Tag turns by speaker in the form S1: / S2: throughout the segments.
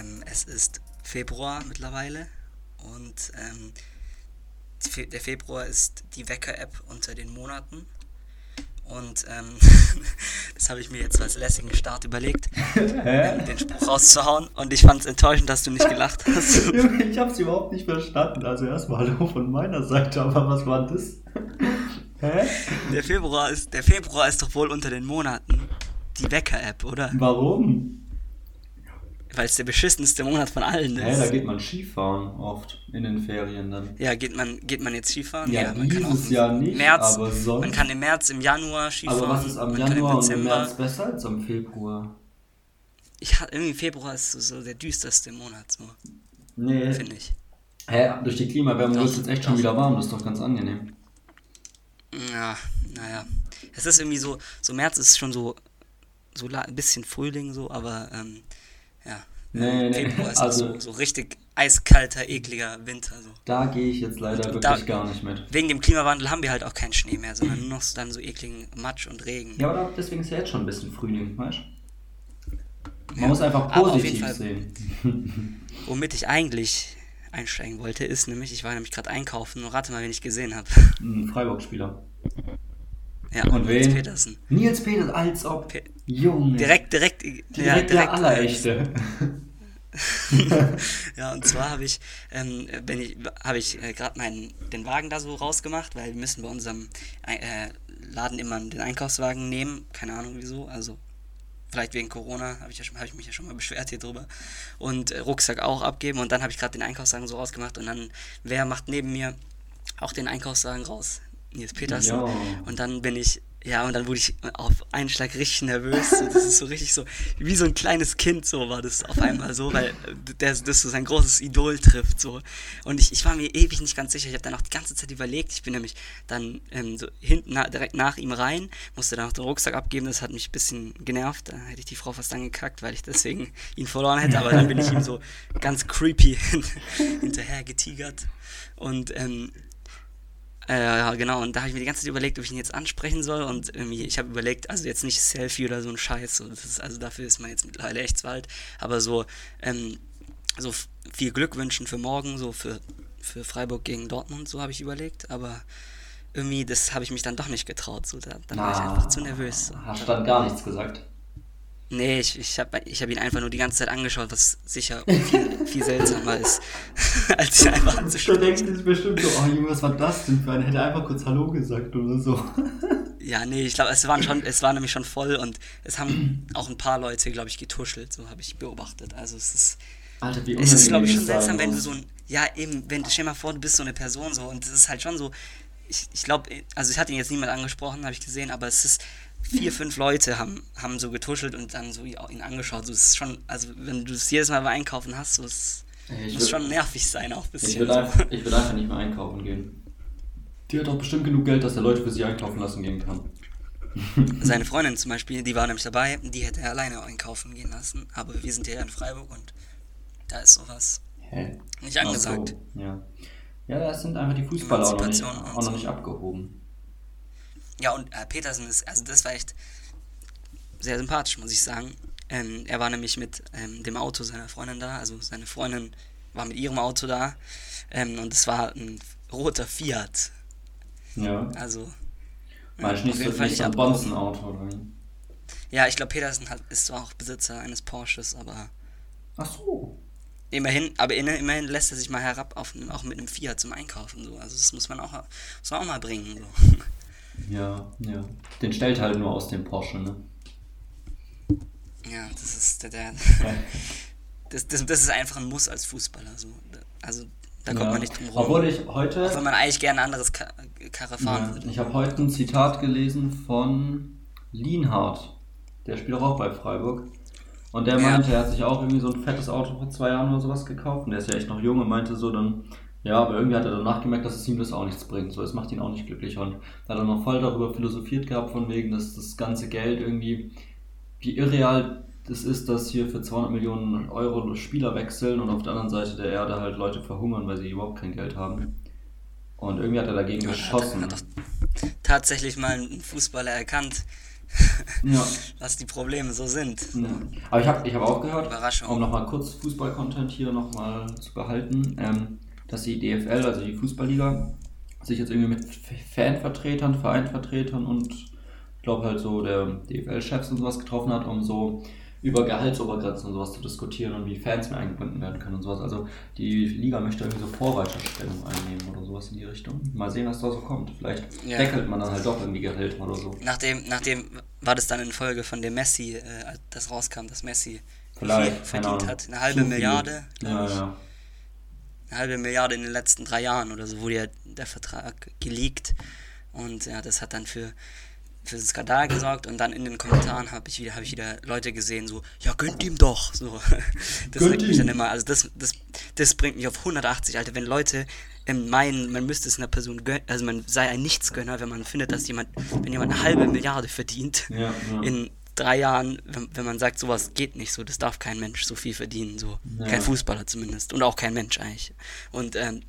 S1: Ähm, es ist Februar mittlerweile und ähm, Fe der Februar ist die Wecker-App unter den Monaten. Und ähm, das habe ich mir jetzt als lässigen Start überlegt, ähm, den Spruch rauszuhauen. Und ich fand es enttäuschend, dass du nicht gelacht hast.
S2: ich habe es überhaupt nicht verstanden. Also erstmal Hallo von meiner Seite, aber was war das?
S1: Hä? Der Februar ist, der Februar ist doch wohl unter den Monaten die Wecker-App, oder?
S2: Warum?
S1: Weil es der beschissenste Monat von allen ist.
S2: Hä, da geht man Skifahren oft in den Ferien dann.
S1: Ja, geht man, geht man jetzt Skifahren?
S2: Ja,
S1: ja man
S2: dieses Jahr nicht,
S1: März,
S2: aber sonst.
S1: Man kann im März, im Januar Skifahren.
S2: Aber was ist am
S1: kann
S2: Januar
S1: im
S2: und im. März besser als am Februar?
S1: Ich, irgendwie Februar ist so, so der düsterste Monat, so,
S2: Nee.
S1: finde ich.
S2: Hä, durch die Klimaerwärmung
S1: Doch,
S2: wird es jetzt echt schon wieder warm, das ist doch ganz angenehm.
S1: Ja, naja. Es ist irgendwie so, so März ist schon so, so ein bisschen Frühling so, aber ähm, ja.
S2: Nee,
S1: Ähm,
S2: nee,
S1: ist
S2: also-
S1: so, so richtig eiskalter, ekliger Winter. So.
S2: Da gehe ich jetzt leider
S1: Und
S2: wirklich
S1: da-
S2: gar nicht mit.
S1: Wegen dem Klimawandel haben wir halt auch keinen Schnee mehr, sondern nur noch so- dann so ekligen Matsch und Regen.
S2: Ja, aber deswegen ist ja jetzt schon ein bisschen Frühling, weißt du? Man
S1: Ja,
S2: muss einfach positiv
S1: Fall-
S2: sehen.
S1: Womit ich eigentlich einsteigen wollte, ist nämlich, ich war nämlich gerade einkaufen und rate mal, wen ich gesehen habe.
S2: Ein Freiburg-Spieler.
S1: Ja,
S2: Und
S1: Nils
S2: wen?
S1: Petersen.
S2: Nils Peters, als ob.
S1: Pe-
S2: Junge.
S1: Direkt, direkt,
S2: direkt,
S1: ja, direkt
S2: der Allerechte.
S1: Ja, und zwar habe ich, ähm, bin ich, habe ich äh, gerade meinen den Wagen da so rausgemacht, weil wir müssen bei unserem äh, Laden immer den Einkaufswagen nehmen. Keine Ahnung wieso. Also vielleicht wegen Corona habe ich, ja schon- habe ich mich ja schon mal beschwert hier drüber. Und äh, Rucksack auch abgeben. Und dann habe ich gerade den Einkaufswagen so rausgemacht. Und dann, wer macht neben mir auch den Einkaufswagen raus? Nils Petersen.
S2: Ja.
S1: Und dann bin ich, ja, und dann wurde ich auf einen Schlag richtig nervös. So, das ist so richtig so, wie so ein kleines Kind, so war das auf einmal so, weil äh, der, das so sein großes Idol trifft. So. Und ich, ich war mir ewig nicht ganz sicher. Ich habe dann auch die ganze Zeit überlegt. Ich bin nämlich dann ähm, so hinten na, direkt nach ihm rein, musste dann auch den Rucksack abgeben. Das hat mich ein bisschen genervt. Da hätte ich die Frau fast angekackt, weil ich deswegen ihn verloren hätte. Aber dann bin ich ihm so ganz creepy hinterher getigert. Und ähm, äh, ja, genau, und da habe ich mir die ganze Zeit überlegt, ob ich ihn jetzt ansprechen soll und irgendwie, ich habe überlegt, also jetzt nicht Selfie oder so ein Scheiß, so, ist, also dafür ist man jetzt mittlerweile echt zu alt, aber so, ähm, so viel Glück wünschen für morgen, so für, für Freiburg gegen Dortmund, so habe ich überlegt, aber irgendwie, das habe ich mich dann doch nicht getraut, so, da, da war ich einfach zu nervös. So.
S2: Hast dann gar nichts gesagt.
S1: Nee, ich, ich habe ich hab ihn einfach nur die ganze Zeit angeschaut, was sicher viel, viel seltsamer ist, als ihn einfach
S2: Da
S1: anzuschauen.
S2: denkt sich bestimmt so, oh Junge, was war das denn für ein? Hätte einfach kurz Hallo gesagt oder so.
S1: Ja, nee, ich glaube, es waren schon, es war nämlich schon voll und es haben auch ein paar Leute, glaube ich, getuschelt, so habe ich beobachtet. Also es ist,
S2: Alter, wie
S1: es ist, glaube ich, schon seltsam, wenn du so ein, ja eben, wenn, stell dir mal vor, du bist so eine Person so und es ist halt schon so, ich, ich glaube, also ich hatte ihn jetzt niemand angesprochen, habe ich gesehen, aber es ist, vier, fünf Leute haben, haben so getuschelt und dann so ihn angeschaut. So, es ist schon, also wenn du es jedes Mal beim Einkaufen hast, so, es
S2: Ey, ich
S1: muss
S2: würd-
S1: schon nervig sein auch ein
S2: Ich
S1: bisschen.
S2: würde
S1: so.
S2: einfach, ich würd einfach nicht mehr einkaufen gehen. Die hat doch bestimmt genug Geld, dass er Leute für sie einkaufen lassen gehen kann.
S1: Seine Freundin zum Beispiel, die war nämlich dabei, die hätte er alleine einkaufen gehen lassen, aber wir sind hier in Freiburg und da ist sowas
S2: Hä?
S1: nicht angesagt.
S2: So, ja. Ja, da sind einfach die Fußballer auch noch nicht, auch noch
S1: so.
S2: nicht abgehoben.
S1: Ja, und äh, Petersen ist, also das war echt sehr sympathisch, muss ich sagen. Ähm, er war nämlich mit ähm, dem Auto seiner Freundin da, also seine Freundin war mit ihrem Auto da ähm, und es war ein roter Fiat.
S2: Ja.
S1: Also,
S2: nicht so,
S1: jeden Fall
S2: nicht so
S1: nicht
S2: ein. Bonzenauto oder
S1: ja, ich glaube, Petersen hat, ist zwar auch Besitzer eines Porsches, aber
S2: Ach so.
S1: immerhin, aber immerhin lässt er sich mal herab, auf, auch mit einem Fiat zum Einkaufen. So. Also, das muss man auch, muss man auch mal bringen. So.
S2: Ja, ja. Den stellt halt nur aus dem Porsche, ne?
S1: Ja, das ist der, der das, das, das ist einfach ein Muss als Fußballer. So. Also da kommt
S2: ja.
S1: man nicht drum rum.
S2: Obwohl ich heute.
S1: Auch wenn man eigentlich gerne ein anderes Ka Karre fahren
S2: Ja,
S1: würde.
S2: ich habe heute ein Zitat gelesen von Lienhardt. Der spielt auch bei Freiburg. Und der
S1: Ja.
S2: meinte, er hat sich auch irgendwie so ein fettes Auto vor zwei Jahren oder sowas gekauft. Und der ist ja echt noch jung und meinte so dann, ja, aber irgendwie hat er danach gemerkt, dass es ihm das auch nichts bringt. So, es macht ihn auch nicht glücklich. Und da hat er noch voll darüber philosophiert gehabt, von wegen, dass das ganze Geld irgendwie, wie irreal das ist, dass hier für 200 Millionen Euro Spieler wechseln und auf der anderen Seite der Erde halt Leute verhungern, weil sie überhaupt kein Geld haben. Und irgendwie hat er dagegen
S1: Ja,
S2: geschossen.
S1: Hat, hat doch tatsächlich mal ein Fußballer erkannt,
S2: Ja.
S1: was die Probleme so sind.
S2: Ja. Aber ich habe ich hab auch gehört, um nochmal kurz Fußball-Content hier nochmal zu behalten, ähm, dass die DFL, also die Fußballliga, sich jetzt irgendwie mit Fanvertretern, Vereinvertretern und ich glaube halt so der DFL-Chefs und sowas getroffen hat, um so über Gehaltsobergrenzen und sowas zu diskutieren und wie Fans mehr eingebunden werden können und sowas. Also die Liga möchte irgendwie so Vorreiterstellung einnehmen oder sowas in die Richtung. Mal sehen, was da so kommt. Vielleicht
S1: Ja.
S2: deckelt man dann halt doch irgendwie Gehälter oder so.
S1: Nachdem, nachdem war das dann in Folge von dem Messi, äh, das rauskam, dass Messi
S2: Vielleicht,
S1: verdient hat. Eine halbe. Milliarde,
S2: Ja, ja.
S1: Eine halbe Milliarde in den letzten drei Jahren oder so wurde ja der Vertrag geleakt. Und ja, das hat dann für, für einen Skandal gesorgt und dann in den Kommentaren habe ich wieder habe ich wieder Leute gesehen so ja gönnt ihm doch so das
S2: Gönnt
S1: regt mich dann immer also das das das bringt mich auf 180 Alter wenn Leute ähm, meinen man müsste es einer Person gönnen also man sei ein Nichtsgönner wenn man findet dass jemand wenn jemand eine halbe Milliarde verdient
S2: Ja, ja.
S1: in drei Jahren wenn, wenn man sagt sowas geht nicht so das darf kein Mensch so viel verdienen so
S2: Ja.
S1: kein Fußballer zumindest und auch kein Mensch eigentlich und ähm,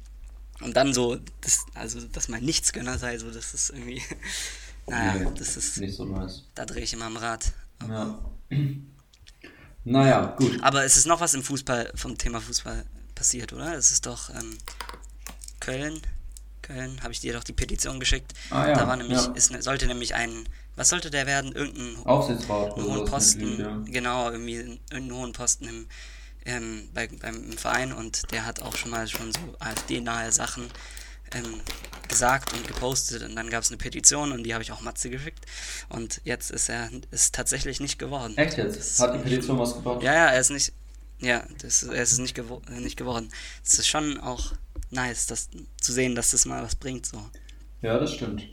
S1: und dann so, das, also, dass man Nichtsgönner sei, so, das ist irgendwie, naja,
S2: Nee,
S1: das ist,
S2: nicht so nice.
S1: da drehe ich immer am Rad.
S2: Ja. Naja, gut.
S1: Aber es ist noch was im Fußball, vom Thema Fußball passiert, oder? Es ist doch ähm, Köln, Köln, habe ich dir doch die Petition geschickt.
S2: Ah, ja,
S1: da war nämlich,
S2: ja.
S1: ist, sollte nämlich ein, was sollte der werden? Irgendein
S2: Aufsichtsrat
S1: einen hohen Posten,
S2: Mitglied, ja.
S1: genau, irgendwie irgendeinen hohen Posten im, ähm, bei, beim im Verein und der hat auch schon mal schon so AfD-nahe Sachen ähm, gesagt und gepostet und dann gab es eine Petition und die habe ich auch Matze geschickt und jetzt ist er ist tatsächlich nicht geworden.
S2: Echt jetzt?
S1: Das
S2: Hat die Petition was gebracht?
S1: ja, ja, er ist nicht. Ja, das, er ist nicht, gewo nicht geworden. Es ist schon auch nice, das zu sehen, dass das mal was bringt. So.
S2: Ja, das stimmt.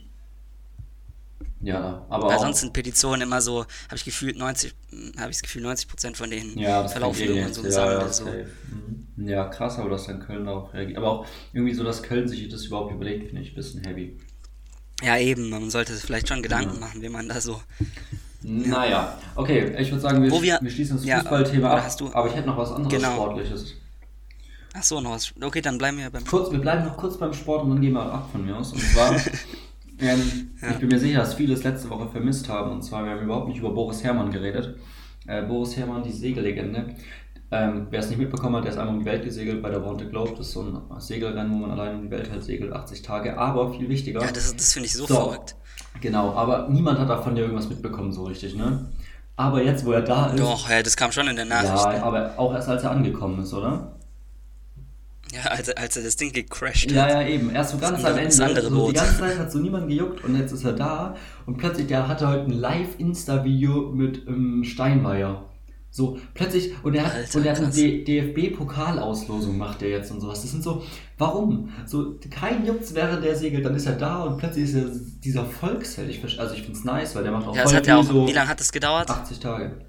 S2: Ja, aber
S1: Weil
S2: auch,
S1: sonst sind Petitionen immer so, habe ich gefühlt 90, habe ich das Gefühl, 90 Prozent von denen
S2: ja,
S1: verlaufen
S2: eh
S1: irgendwann
S2: nicht.
S1: so
S2: ja, ja,
S1: so.
S2: Mhm. ja, krass, aber dass dann Köln darauf reagiert. Aber auch irgendwie so, dass Köln sich das überhaupt überlegt, finde ich ein bisschen heavy.
S1: Ja, eben, man sollte sich vielleicht schon Gedanken
S2: Ja.
S1: machen, wie man da so.
S2: Naja, okay, ich würde sagen, wir,
S1: Wo wir-
S2: wir schließen das Fußballthema ab,
S1: du-
S2: aber ich hätte noch was anderes
S1: Genau.
S2: Sportliches.
S1: Ach so, noch was. Okay, dann bleiben wir beim.
S2: Kurz, wir bleiben noch kurz beim Sport und dann gehen wir ab von mir aus. Und zwar, ähm,
S1: Ja.
S2: ich bin mir sicher, dass viele es letzte Woche vermisst haben. Und zwar, wir haben überhaupt nicht über Boris Herrmann geredet. Äh, Boris Herrmann, die Segellegende. Ähm, Wer es nicht mitbekommen hat, der ist einmal um die Welt gesegelt bei der Wanted Globe. Das ist so ein Segelrennen, wo man allein um die Welt halt segelt, 80 Tage. Aber viel wichtiger.
S1: Ja, das, das finde ich so,
S2: So.
S1: verrückt.
S2: Genau, aber niemand hat davon ja irgendwas mitbekommen, so richtig, ne? Aber jetzt, wo er da ist.
S1: Doch, ja, das kam schon in den Nachrichten.
S2: ja, aber auch erst als er angekommen ist, oder?
S1: Ja, als, er- als er das Ding gecrashed
S2: Ja,
S1: hat.
S2: ja, eben. Erst so ganz
S1: andere-
S2: am Ende.
S1: das andere
S2: so
S1: Boot.
S2: Die ganze Zeit hat so niemand gejuckt und jetzt ist er da und plötzlich, der hatte heute ein Live-Insta-Video mit ähm, Steinmeier. So, plötzlich, und er hat,
S1: Alter,
S2: und er hat eine DFB-Pokalauslosung macht er jetzt und sowas. Das sind so, warum? So, kein Jucks während der segelt, dann ist er da und plötzlich ist er dieser Volksheld. Ich, also ich find's nice, weil der macht auch
S1: Ja,
S2: voll
S1: hat ja auch.
S2: so
S1: Wie lange hat das gedauert?
S2: 80 Tage.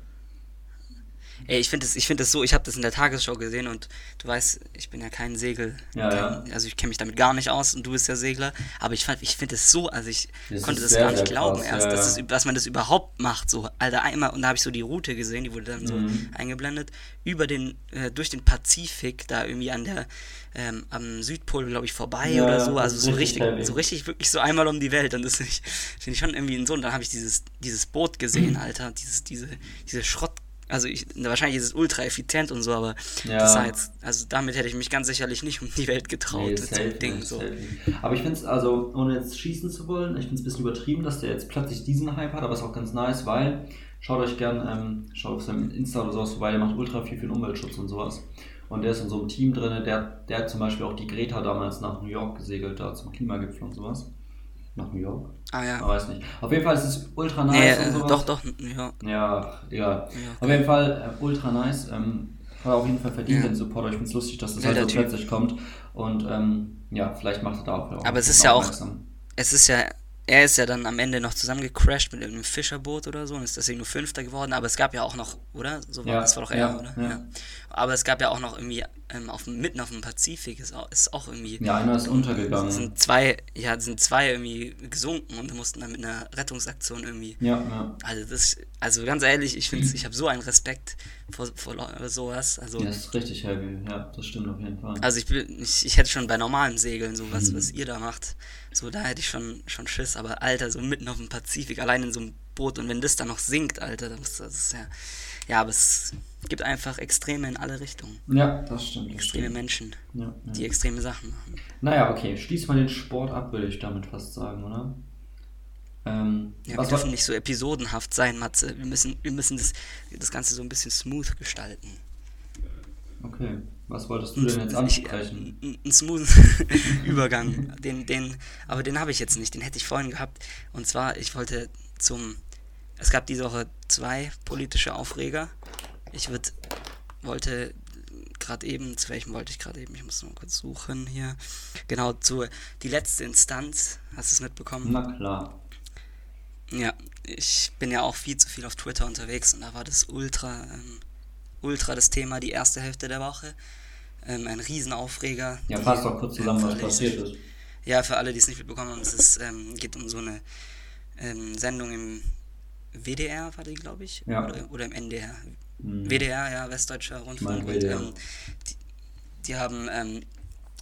S1: Ey, ich finde das, ich finde das so, ich habe das in der Tagesschau gesehen und du weißt, ich bin ja kein Segel,
S2: Ja,
S1: kein,
S2: ja.
S1: also ich kenne mich damit gar nicht aus und du bist ja Segler, aber ich fand, ich finde es so, also ich
S2: Das
S1: konnte das
S2: sehr,
S1: gar nicht glauben erst,
S2: ja,
S1: dass. Das, dass man das überhaupt macht, so, Alter, einmal, und da habe ich so die Route gesehen, die wurde dann so
S2: Mhm.
S1: eingeblendet, über den, äh, durch den Pazifik, da irgendwie an der, ähm, am Südpol, glaube ich, vorbei oder so,
S2: das
S1: also so
S2: richtig
S1: richtig, so richtig, wirklich so einmal um die Welt und das finde ich, schon irgendwie so, und dann habe ich dieses, dieses Boot gesehen, Alter, dieses, diese, diese Schrott, also ich, wahrscheinlich ist es ultra effizient und so, aber
S2: Ja.
S1: das jetzt, also damit hätte ich mich ganz sicherlich nicht um die Welt getraut
S2: Nee,
S1: mit so einem Ding. So.
S2: Aber ich finde es, also, ohne jetzt schießen zu wollen, ich finde es ein bisschen übertrieben, dass der jetzt plötzlich diesen Hype hat, aber ist auch ganz nice, weil, schaut euch gern, ähm, schaut auf seinem Insta oder sowas vorbei, der macht ultra viel für den Umweltschutz und sowas. Und der ist in so einem Team drin, der, der hat zum Beispiel auch die Greta damals nach New York gesegelt, da zum Klimagipfel und sowas. Nach New York?
S1: Ah
S2: Ich
S1: ja.
S2: weiß nicht. Auf jeden Fall ist es ultra
S1: Nee,
S2: nice
S1: äh,
S2: und sowas.
S1: doch, doch, ja.
S2: Ja, egal.
S1: Ja,
S2: Auf jeden Fall äh, ultra nice. Ähm, hat auf jeden Fall verdient
S1: Ja.
S2: den Support. Ich finde es lustig, dass das halt so plötzlich kommt. Und ähm, ja, vielleicht macht er da auch.
S1: Aber es ist ja auch-. Es ist ja, er ist ja dann am Ende noch zusammengecrashed mit irgendeinem Fischerboot oder so und ist deswegen nur Fünfter geworden, aber es gab ja auch noch, oder? So war,
S2: Ja,
S1: das war doch er,
S2: ja,
S1: oder?
S2: ja.
S1: Aber es gab ja auch noch irgendwie ähm, auf, mitten auf dem Pazifik ist auch, ist auch irgendwie.
S2: Ja, einer ist untergegangen.
S1: sind zwei, ja, sind zwei irgendwie gesunken und mussten dann mit einer Rettungsaktion irgendwie.
S2: Ja, ja.
S1: Also das, also ganz ehrlich, ich finde, ich habe so einen Respekt vor, vor sowas. Also,
S2: Ja, das ist richtig heavy. Ja, das stimmt auf jeden Fall.
S1: also ich, bin, ich, ich hätte schon bei normalen Segeln so
S2: Mhm.
S1: was ihr da macht, so da hätte ich schon, schon Schiss. Aber Alter, so mitten auf dem Pazifik, allein in so einem Boot und wenn das dann noch sinkt, Alter, das, das ist ja, ja, aber es gibt einfach Extreme in alle Richtungen.
S2: ja, das stimmt. Das
S1: Extreme
S2: stimmt.
S1: Menschen,
S2: Ja, ja.
S1: die extreme Sachen machen.
S2: Naja, okay, schließ mal den Sport ab, würde ich damit fast sagen, oder? Ähm,
S1: Ja, wir dürfen nicht so episodenhaft sein, Matze. Wir müssen, wir müssen das, das Ganze so ein bisschen smooth gestalten.
S2: okay, was wolltest du denn jetzt
S1: Ich,
S2: ansprechen?
S1: ein, ein smooth Übergang. Den, den, aber den habe ich jetzt nicht, den hätte ich vorhin gehabt. Und zwar, ich wollte zum. Es gab diese Woche zwei politische Aufreger. Ich würd, wollte gerade eben, zu welchem wollte ich gerade eben? Ich muss noch kurz suchen hier. Genau, zu die letzte Instanz. Hast du es mitbekommen?
S2: Na klar.
S1: Ja, ich bin ja auch viel zu viel auf Twitter unterwegs und da war das ultra, ähm, ultra das Thema die erste Hälfte der Woche. Ähm, ein Riesenaufreger.
S2: Ja, fass doch kurz zusammen, was passiert ist.
S1: Ja, für alle, die es nicht mitbekommen haben, es ist, ähm, geht um so eine ähm, Sendung im WDR, war die, glaube ich?
S2: Ja.
S1: Oder, oder im NDR.
S2: Hm.
S1: WDR, ja, Westdeutscher Rundfunk. Und, ähm, die, die haben, ähm,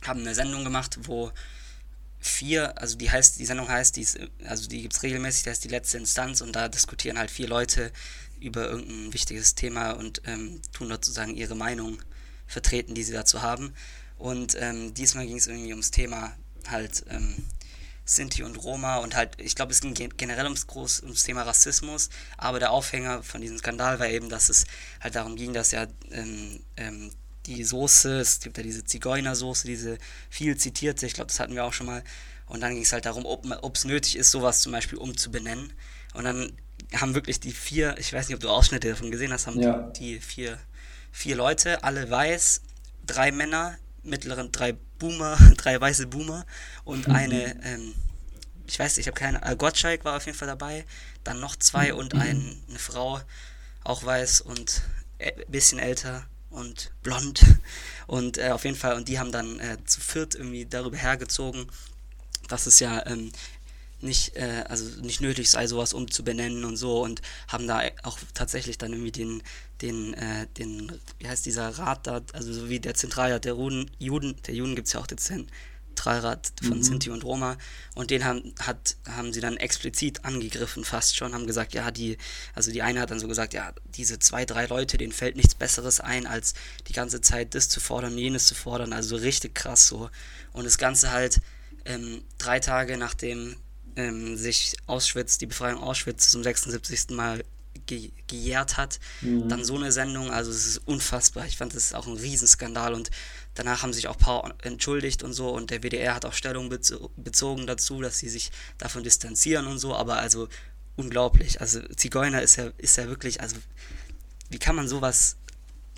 S1: haben eine Sendung gemacht, wo vier, also die heißt, die Sendung heißt, die ist, also die gibt es regelmäßig, die heißt die letzte Instanz und da diskutieren halt vier Leute über irgendein wichtiges Thema und ähm, tun dort sozusagen ihre Meinung vertreten, die sie dazu haben. Und ähm, diesmal ging es irgendwie ums Thema halt ähm, Sinti und Roma und halt, ich glaube, es ging gen- generell ums, groß, ums Thema Rassismus, aber der Aufhänger von diesem Skandal war eben, dass es halt darum ging, dass ja ähm, ähm, die Soße, es gibt ja diese Zigeunersoße, diese viel zitierte, ich glaube, das hatten wir auch schon mal, und dann ging es halt darum, ob es nötig ist, sowas zum Beispiel umzubenennen. Und dann haben wirklich die vier, ich weiß nicht, ob du Ausschnitte davon gesehen hast, haben
S2: Ja.
S1: die, die vier, vier Leute, alle weiß, drei Männer, mittleren drei Boomer, drei weiße Boomer und eine, ähm, ich weiß, ich habe keine, äh, Gottschalk war auf jeden Fall dabei, dann noch zwei und ein, eine Frau, auch weiß und ein bisschen älter und blond. Und äh, auf jeden Fall, und die haben dann äh, zu viert irgendwie darüber hergezogen, dass es ja ähm, nicht, äh, also nicht nötig sei, sowas umzubenennen und so und haben da auch tatsächlich dann irgendwie den, den, äh, den, wie heißt dieser Rat da, also so wie der Zentralrat der Juden, Juden der Juden gibt es ja auch den Zentralrat von
S2: Mhm.
S1: Sinti und Roma und den haben, hat, haben sie dann explizit angegriffen fast schon, haben gesagt, ja, die, also die eine hat dann so gesagt, ja, diese zwei, drei Leute, denen fällt nichts Besseres ein, als die ganze Zeit das zu fordern, jenes zu fordern, also so richtig krass so. Und das Ganze halt ähm, drei Tage nachdem ähm, sich Auschwitz, die Befreiung Auschwitz zum 76. Mal ge gejährt hat,
S2: Mhm.
S1: dann so eine Sendung, also es ist unfassbar. Ich fand das ist auch ein Riesenskandal und danach haben sich auch ein paar entschuldigt und so und der WDR hat auch Stellung bezo bezogen dazu, dass sie sich davon distanzieren und so, aber also unglaublich. Also Zigeuner ist ja, ist ja wirklich, also wie kann man sowas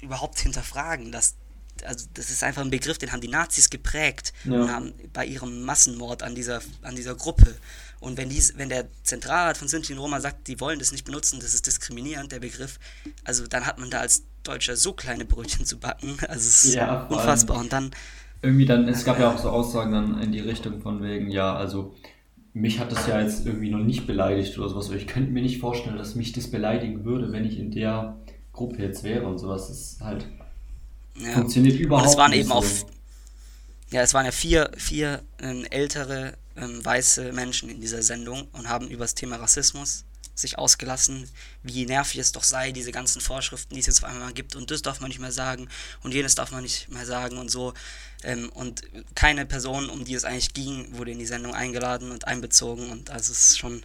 S1: überhaupt hinterfragen, dass also das ist einfach ein Begriff, den haben die Nazis geprägt
S2: Ja.
S1: und haben bei ihrem Massenmord an dieser, an dieser Gruppe. Und wenn, dies, wenn der Zentralrat von Sinti und Roma sagt, die wollen das nicht benutzen, das ist diskriminierend, der Begriff, also dann hat man da als Deutscher so kleine Brötchen zu backen. Also es ist
S2: Ja,
S1: unfassbar. Und dann,
S2: Irgendwie dann, es gab ja auch so Aussagen dann in die Richtung von wegen, ja, also mich hat das ja jetzt irgendwie noch nicht beleidigt oder sowas, aber ich könnte mir nicht vorstellen, dass mich das beleidigen würde, wenn ich in der Gruppe jetzt wäre und sowas. Das ist halt,
S1: ja.
S2: funktioniert überhaupt
S1: Und es waren
S2: nicht
S1: eben
S2: so.
S1: auch, ja, es waren ja vier, vier ähm, ältere ähm, weiße Menschen in dieser Sendung und haben über das Thema Rassismus sich ausgelassen, wie nervig es doch sei, diese ganzen Vorschriften, die es jetzt auf einmal gibt und das darf man nicht mehr sagen und jenes darf man nicht mehr sagen und so. Ähm, und keine Person, um die es eigentlich ging, wurde in die Sendung eingeladen und einbezogen und also es ist schon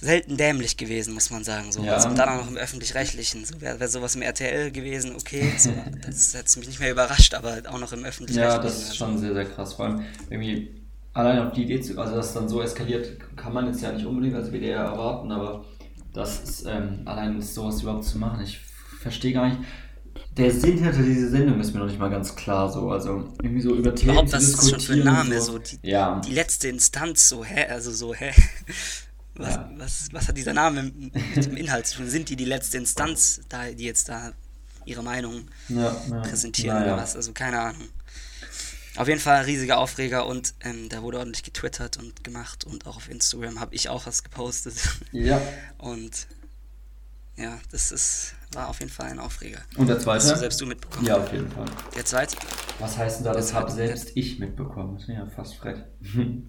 S1: selten dämlich gewesen, muss man sagen. So.
S2: Ja.
S1: Also, und dann auch noch im Öffentlich-Rechtlichen. So, Wäre wär sowas im RTL gewesen, okay, so, das hätte mich nicht mehr überrascht, aber auch noch im
S2: Ja,
S1: Öffentlich-Rechtlichen.
S2: das ist schon sehr, sehr krass. Vor allem irgendwie allein auf die Idee zu, also dass dann so eskaliert, kann man jetzt ja nicht unbedingt als WDR erwarten, aber das ist ähm, allein sowas überhaupt zu machen, ich verstehe gar nicht. Der Sinn hinter dieser Sendung ist mir noch nicht mal ganz klar so. Also irgendwie so über Themen
S1: Überhaupt,
S2: zu
S1: was ist das schon für ein
S2: diskutieren
S1: Name?
S2: So.
S1: So, die,
S2: ja,
S1: die letzte Instanz, so, hä? Also so, hä? Was,
S2: Ja.
S1: was, was hat dieser Name mit dem Inhalt zu tun? Sind die die letzte Instanz, da, die jetzt da ihre Meinung
S2: Ja,
S1: präsentieren oder was. Also keine Ahnung. Auf jeden Fall ein riesiger Aufreger und ähm, da wurde ordentlich getwittert und gemacht und auch auf Instagram habe ich auch was gepostet.
S2: Ja.
S1: Und ja, das ist, war auf jeden Fall ein Aufreger.
S2: Und der
S1: Hast
S2: zweite?
S1: du selbst du mitbekommen?
S2: Ja, auf jeden Fall.
S1: Der zweite?
S2: Was heißt denn da, das habe selbst ich mitbekommen? Das ist ja fast frech.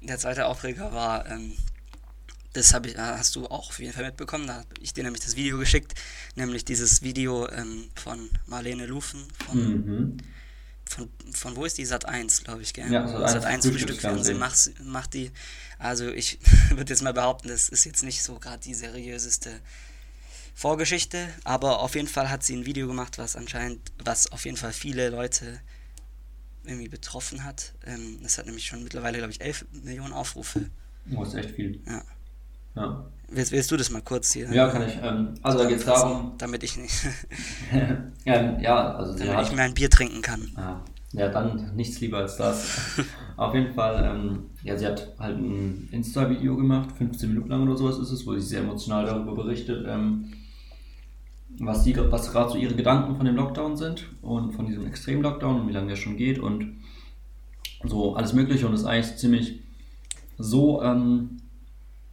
S1: Der zweite Aufreger war, ähm, das hab ich, äh, hast du auch auf jeden Fall mitbekommen, da habe ich dir nämlich das Video geschickt, nämlich dieses Video ähm, von Marlene Lufen, von,
S2: mhm.
S1: Von, von wo ist die? Sat 1, glaube ich, gell?
S2: Ja, Sat.1
S1: Sat 1
S2: Frühstücksfernsehen.
S1: Frühstücksfernsehen macht, macht die, also ich würde jetzt mal behaupten, das ist jetzt nicht so gerade die seriöseste Vorgeschichte, aber auf jeden Fall hat sie ein Video gemacht, was anscheinend, was auf jeden Fall viele Leute irgendwie betroffen hat. Ähm, das hat nämlich schon mittlerweile, glaube ich, 11 Millionen Aufrufe.
S2: Oh, ist echt viel.
S1: Ja.
S2: Ja,
S1: Willst, willst du das mal kurz hier?
S2: ja kann ich. Ähm, also da geht es darum.
S1: Damit ich nicht,
S2: ähm, ja, also
S1: damit
S2: hat.
S1: ich mir ein Bier trinken kann.
S2: Ah, ja, dann nichts lieber als das. Auf jeden Fall, ähm, ja, sie hat halt ein Insta-Video gemacht, 15 Minuten lang oder sowas ist es, wo sie sehr emotional darüber berichtet, ähm, was, sie, was gerade so ihre Gedanken von dem Lockdown sind und von diesem Extrem-Lockdown und wie lange der schon geht und so alles Mögliche und ist eigentlich ziemlich so, ähm,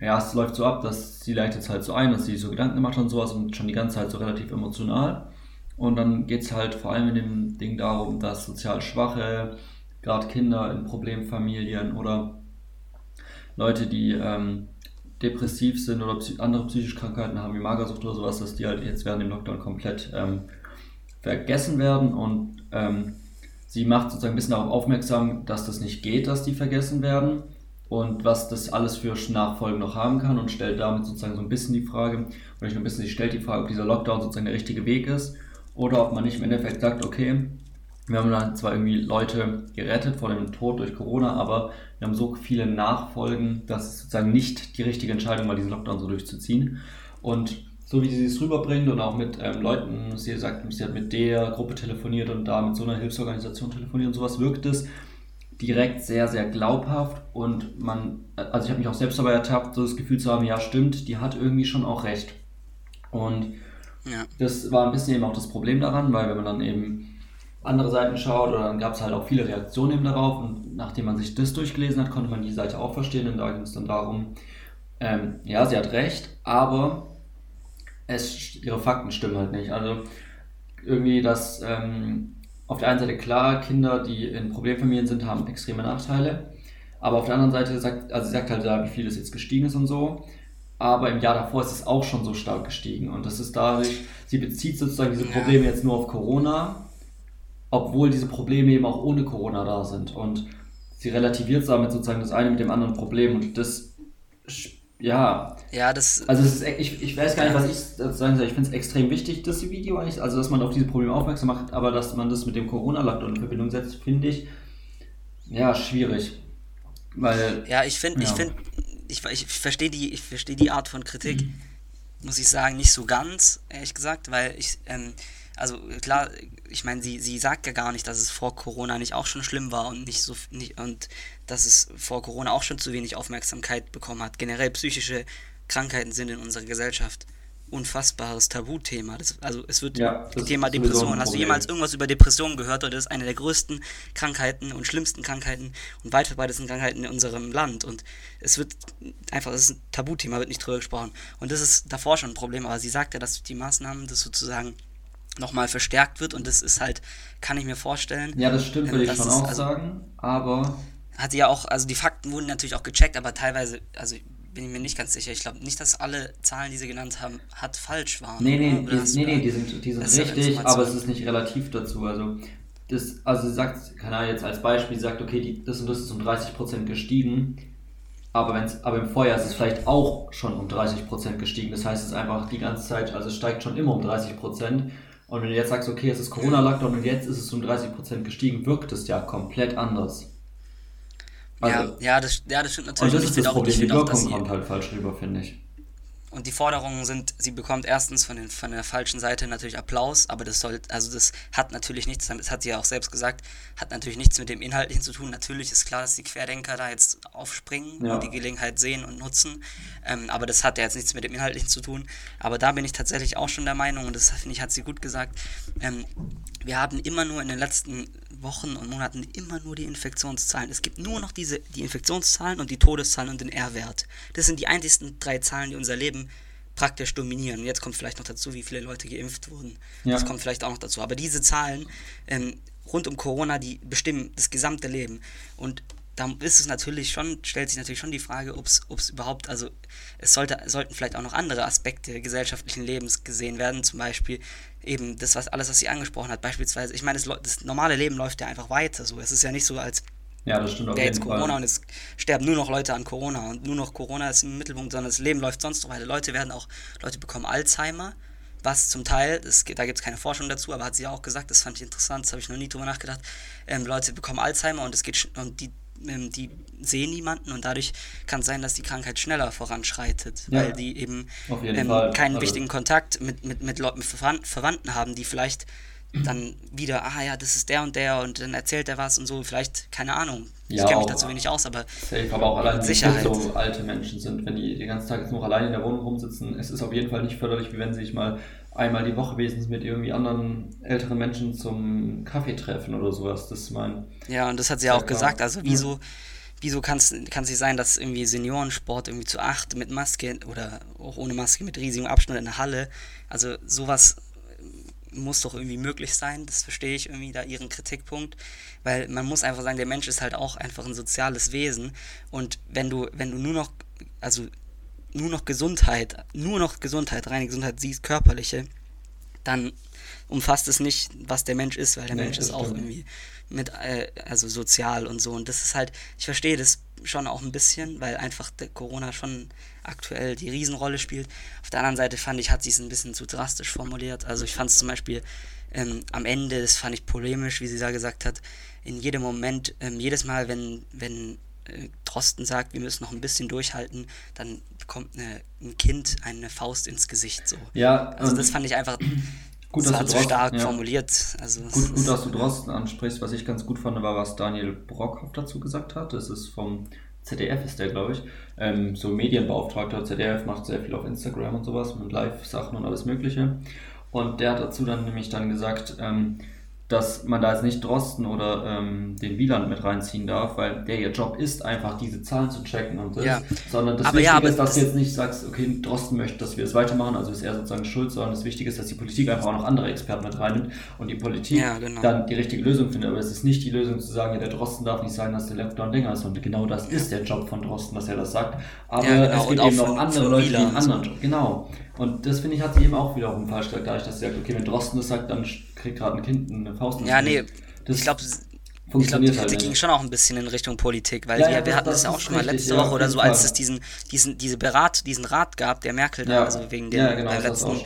S2: ja, es läuft so ab, dass sie leitet es halt so ein, dass sie so Gedanken gemacht hat und sowas und schon die ganze Zeit so relativ emotional. Und dann geht es halt vor allem in dem Ding darum, dass sozial Schwache, gerade Kinder in Problemfamilien oder Leute, die ähm, depressiv sind oder psy andere psychische Krankheiten haben, wie Magersucht oder sowas, dass die halt jetzt während dem Lockdown komplett ähm, vergessen werden. Und ähm, sie macht sozusagen ein bisschen darauf aufmerksam, dass das nicht geht, dass die vergessen werden und was das alles für Nachfolgen noch haben kann und stellt damit sozusagen so ein bisschen die Frage, oder nicht nur ein bisschen, sie stellt die Frage, ob dieser Lockdown sozusagen der richtige Weg ist oder ob man nicht im Endeffekt sagt, okay, wir haben dann zwar irgendwie Leute gerettet vor dem Tod durch Corona, aber wir haben so viele Nachfolgen, dass es sozusagen nicht die richtige Entscheidung war, diesen Lockdown so durchzuziehen. Und so wie sie es rüberbringt und auch mit ähm, Leuten, sie sagt, sie hat mit der Gruppe telefoniert und da mit so einer Hilfsorganisation telefoniert und sowas, wirkt es direkt sehr, sehr glaubhaft und man, also ich habe mich auch selbst dabei ertappt, so das Gefühl zu haben, ja stimmt, die hat irgendwie schon auch recht. Und
S1: Ja.
S2: das war ein bisschen eben auch das Problem daran, weil wenn man dann eben andere Seiten schaut, oder dann gab es halt auch viele Reaktionen eben darauf und nachdem man sich das durchgelesen hat, konnte man die Seite auch verstehen und da ging es dann darum, ähm, ja, sie hat recht, aber es, ihre Fakten stimmen halt nicht. Also irgendwie, dass ähm, auf der einen Seite klar, Kinder, die in Problemfamilien sind, haben extreme Nachteile, aber auf der anderen Seite sagt, also sie sagt halt da, wie viel es jetzt gestiegen ist und so, aber im Jahr davor ist es auch schon so stark gestiegen. Und das ist dadurch, sie bezieht sozusagen diese. Probleme jetzt nur auf Corona, obwohl diese Probleme eben auch ohne Corona da sind. Und sie relativiert damit sozusagen das eine mit dem anderen Problem. Und das, ja,
S1: Ja, das,
S2: also ist, e- ich, ich weiß gar nicht, was ich dazu sagen soll. Ich finde es extrem wichtig, das Video eigentlich, also dass man auf diese Probleme aufmerksam macht, aber dass man das mit dem Corona-Lockdown in Verbindung setzt, finde ich, ja, schwierig. Weil,
S1: ja, ich finde, ich
S2: Ja.
S1: finde, ich, ich verstehe die, ich verstehe die Art von Kritik, muss ich sagen, nicht so ganz, ehrlich gesagt, weil ich, ähm, also klar, ich meine, sie, sie sagt ja gar nicht, dass es vor Corona nicht auch schon schlimm war und nicht so nicht und dass es vor Corona auch schon zu wenig Aufmerksamkeit bekommen hat. Generell psychische Krankheiten sind in unserer Gesellschaft unfassbares Tabuthema. Das, also es wird
S2: Ja, das
S1: Thema Depression. Hast du jemals irgendwas über Depressionen gehört? Oder das ist eine der größten Krankheiten und schlimmsten Krankheiten und weit verbreitetsten Krankheiten in unserem Land. Und es wird einfach, es ist ein Tabuthema, wird nicht drüber gesprochen. Und das ist davor schon ein Problem. Aber sie sagt ja, dass die Maßnahmen das sozusagen nochmal verstärkt wird und das ist halt, kann ich mir vorstellen.
S2: ja, das stimmt,
S1: ähm,
S2: würde ich schon auch
S1: also-
S2: sagen, aber
S1: Hat sie ja auch, also die Fakten wurden natürlich auch gecheckt, aber teilweise, also bin ich mir nicht ganz sicher. Ich glaube nicht, dass alle Zahlen, die sie genannt haben, hat falsch waren.
S2: Nee, nee, die, nee, nee, die sind, die sind richtig, aber es ist nicht relativ dazu. Also, das, also sie sagt, kann er jetzt als Beispiel sagt, okay, die, das und das ist um 30% gestiegen, aber, wenn's, aber im Vorjahr ist es vielleicht auch schon um 30% gestiegen. Das heißt, es ist einfach die ganze Zeit, also es steigt schon immer um 30%. Und wenn du jetzt sagst, okay, es ist Corona-Lockdown und jetzt ist es um 30% gestiegen, wirkt es ja komplett anders. Also,
S1: ja, ja, das, ja, das stimmt
S2: und
S1: natürlich.
S2: das
S1: ich
S2: ist das Problem, die Wirkung kommt halt falsch rüber, finde ich.
S1: Und die Forderungen sind, sie bekommt erstens von, den, von der falschen Seite natürlich Applaus, aber das soll, also das hat natürlich nichts, das hat sie ja auch selbst gesagt, hat natürlich nichts mit dem Inhaltlichen zu tun. Natürlich ist klar, dass die Querdenker da jetzt aufspringen ja. und die Gelegenheit sehen und nutzen, ähm, aber das hat ja jetzt nichts mit dem Inhaltlichen zu tun. Aber da bin ich tatsächlich auch schon der Meinung, und das finde ich, hat sie gut gesagt, ähm, wir haben immer nur in den letzten Wochen und Monaten immer nur die Infektionszahlen. Es gibt nur noch diese, die Infektionszahlen und die Todeszahlen und den R-Wert. Das sind die einzigsten drei Zahlen, die unser Leben praktisch dominieren. Und jetzt kommt vielleicht noch dazu, wie viele Leute geimpft wurden. Ja. Das kommt vielleicht auch noch dazu. Aber diese Zahlen ähm, rund um Corona, die bestimmen das gesamte Leben. Und da ist es natürlich schon, stellt sich natürlich schon die Frage, ob es überhaupt, also es sollte, sollten vielleicht auch noch andere Aspekte gesellschaftlichen Lebens gesehen werden, zum Beispiel eben das, was alles, was sie angesprochen hat, beispielsweise, ich meine, das, das normale Leben läuft ja einfach weiter, so, es ist ja nicht so, als
S2: ja, das stimmt
S1: wäre jetzt Corona Fall. und es sterben nur noch Leute an Corona und nur noch Corona ist im Mittelpunkt, sondern das Leben läuft sonst noch weiter. Leute werden auch, Leute bekommen Alzheimer, was zum Teil, das, da gibt es keine Forschung dazu, aber hat sie ja auch gesagt, das fand ich interessant, das habe ich noch nie drüber nachgedacht, ähm, Leute bekommen Alzheimer und es geht und die ähm, die sehen niemanden und dadurch kann es sein, dass die Krankheit schneller voranschreitet, ja, weil die eben ähm, keinen also. wichtigen Kontakt mit, mit, mit Leuten, mit Verwandten haben, die vielleicht dann wieder, ah ja, das ist der und der und dann erzählt er was und so, vielleicht, keine Ahnung. Ich ja, kenne mich dazu wenig aus, aber.
S2: Safe, aber auch allein, wenn so alte Menschen sind, wenn die den ganzen Tag jetzt noch allein in der Wohnung rumsitzen, es ist auf jeden Fall nicht förderlich, wie wenn sie sich mal einmal die Woche wenigstens mit irgendwie anderen älteren Menschen zum Kaffee treffen oder sowas. Das ist mein.
S1: Ja, und das hat sie ja auch gesagt. Also wieso, wieso kann es nicht sein, dass irgendwie Seniorensport irgendwie zu acht mit Maske oder auch ohne Maske mit riesigem Abstand in der Halle, also sowas muss doch irgendwie möglich sein. Das verstehe ich irgendwie da ihren Kritikpunkt, weil man muss einfach sagen, der Mensch ist halt auch einfach ein soziales Wesen und wenn du wenn du nur noch also nur noch Gesundheit, nur noch Gesundheit, reine Gesundheit siehst, körperliche, dann umfasst es nicht, was der Mensch ist, weil der nee, Mensch ist auch irgendwie mit, äh, also sozial und so. Und das ist halt, ich verstehe das schon auch ein bisschen, weil einfach der Corona schon aktuell die Riesenrolle spielt. Auf der anderen Seite fand ich, hat sie es ein bisschen zu drastisch formuliert. Also ich fand es zum Beispiel ähm, am Ende, das fand ich polemisch, wie sie da gesagt hat, in jedem Moment, ähm, jedes Mal, wenn, wenn äh, Drosten sagt, wir müssen noch ein bisschen durchhalten, dann bekommt eine, ein Kind eine Faust ins Gesicht. So.
S2: Ja,
S1: also das fand ich einfach
S2: gut, dass
S1: du Drosten, stark ja. formuliert. Also
S2: gut, gut, dass du Drosten ansprichst. Was ich ganz gut fand, war, was Daniel Brockhoff dazu gesagt hat. Das ist vom ZDF ist der, glaube ich. Ähm, so Medienbeauftragter ZDF macht sehr viel auf Instagram und sowas mit Live-Sachen und alles Mögliche. Und der hat dazu dann nämlich dann gesagt, ähm, dass man da jetzt nicht Drosten oder ähm, den Wieland mit reinziehen darf, weil der ihr Job ist, einfach diese Zahlen zu checken und das,
S1: ja.
S2: sondern das
S1: aber
S2: Wichtige
S1: ja,
S2: ist, dass du jetzt nicht sagst, okay, Drosten möchte, dass wir es weitermachen, also ist er sozusagen schuld, sondern das Wichtige ist, dass die Politik einfach auch noch andere Experten mit reinnimmt und die Politik
S1: ja, genau.
S2: dann die richtige Lösung findet. Aber es ist nicht die Lösung zu sagen, ja, der Drosten darf nicht sagen, dass der Lockdown länger ist und genau das ist der Job von Drosten, dass er das sagt. Aber genau. es gibt eben noch andere Leute, die einen anderen Job. Genau. Und das finde ich, hat sie eben auch wiederum falsch gesagt, dadurch, dass sie sagt, okay, wenn Drosten das sagt, dann kriegt gerade ein Kind eine Faust.
S1: Ja, nee, das ich glaube, ich glaube, die Kritik ging schon auch ein bisschen in Richtung Politik, weil ja, wir, ja, wir hatten das, das ja auch schon mal letzte Woche oder so, als es diesen, diesen, diese Berat, diesen Rat gab, der Merkel da, also wegen dem
S2: genau,
S1: letzten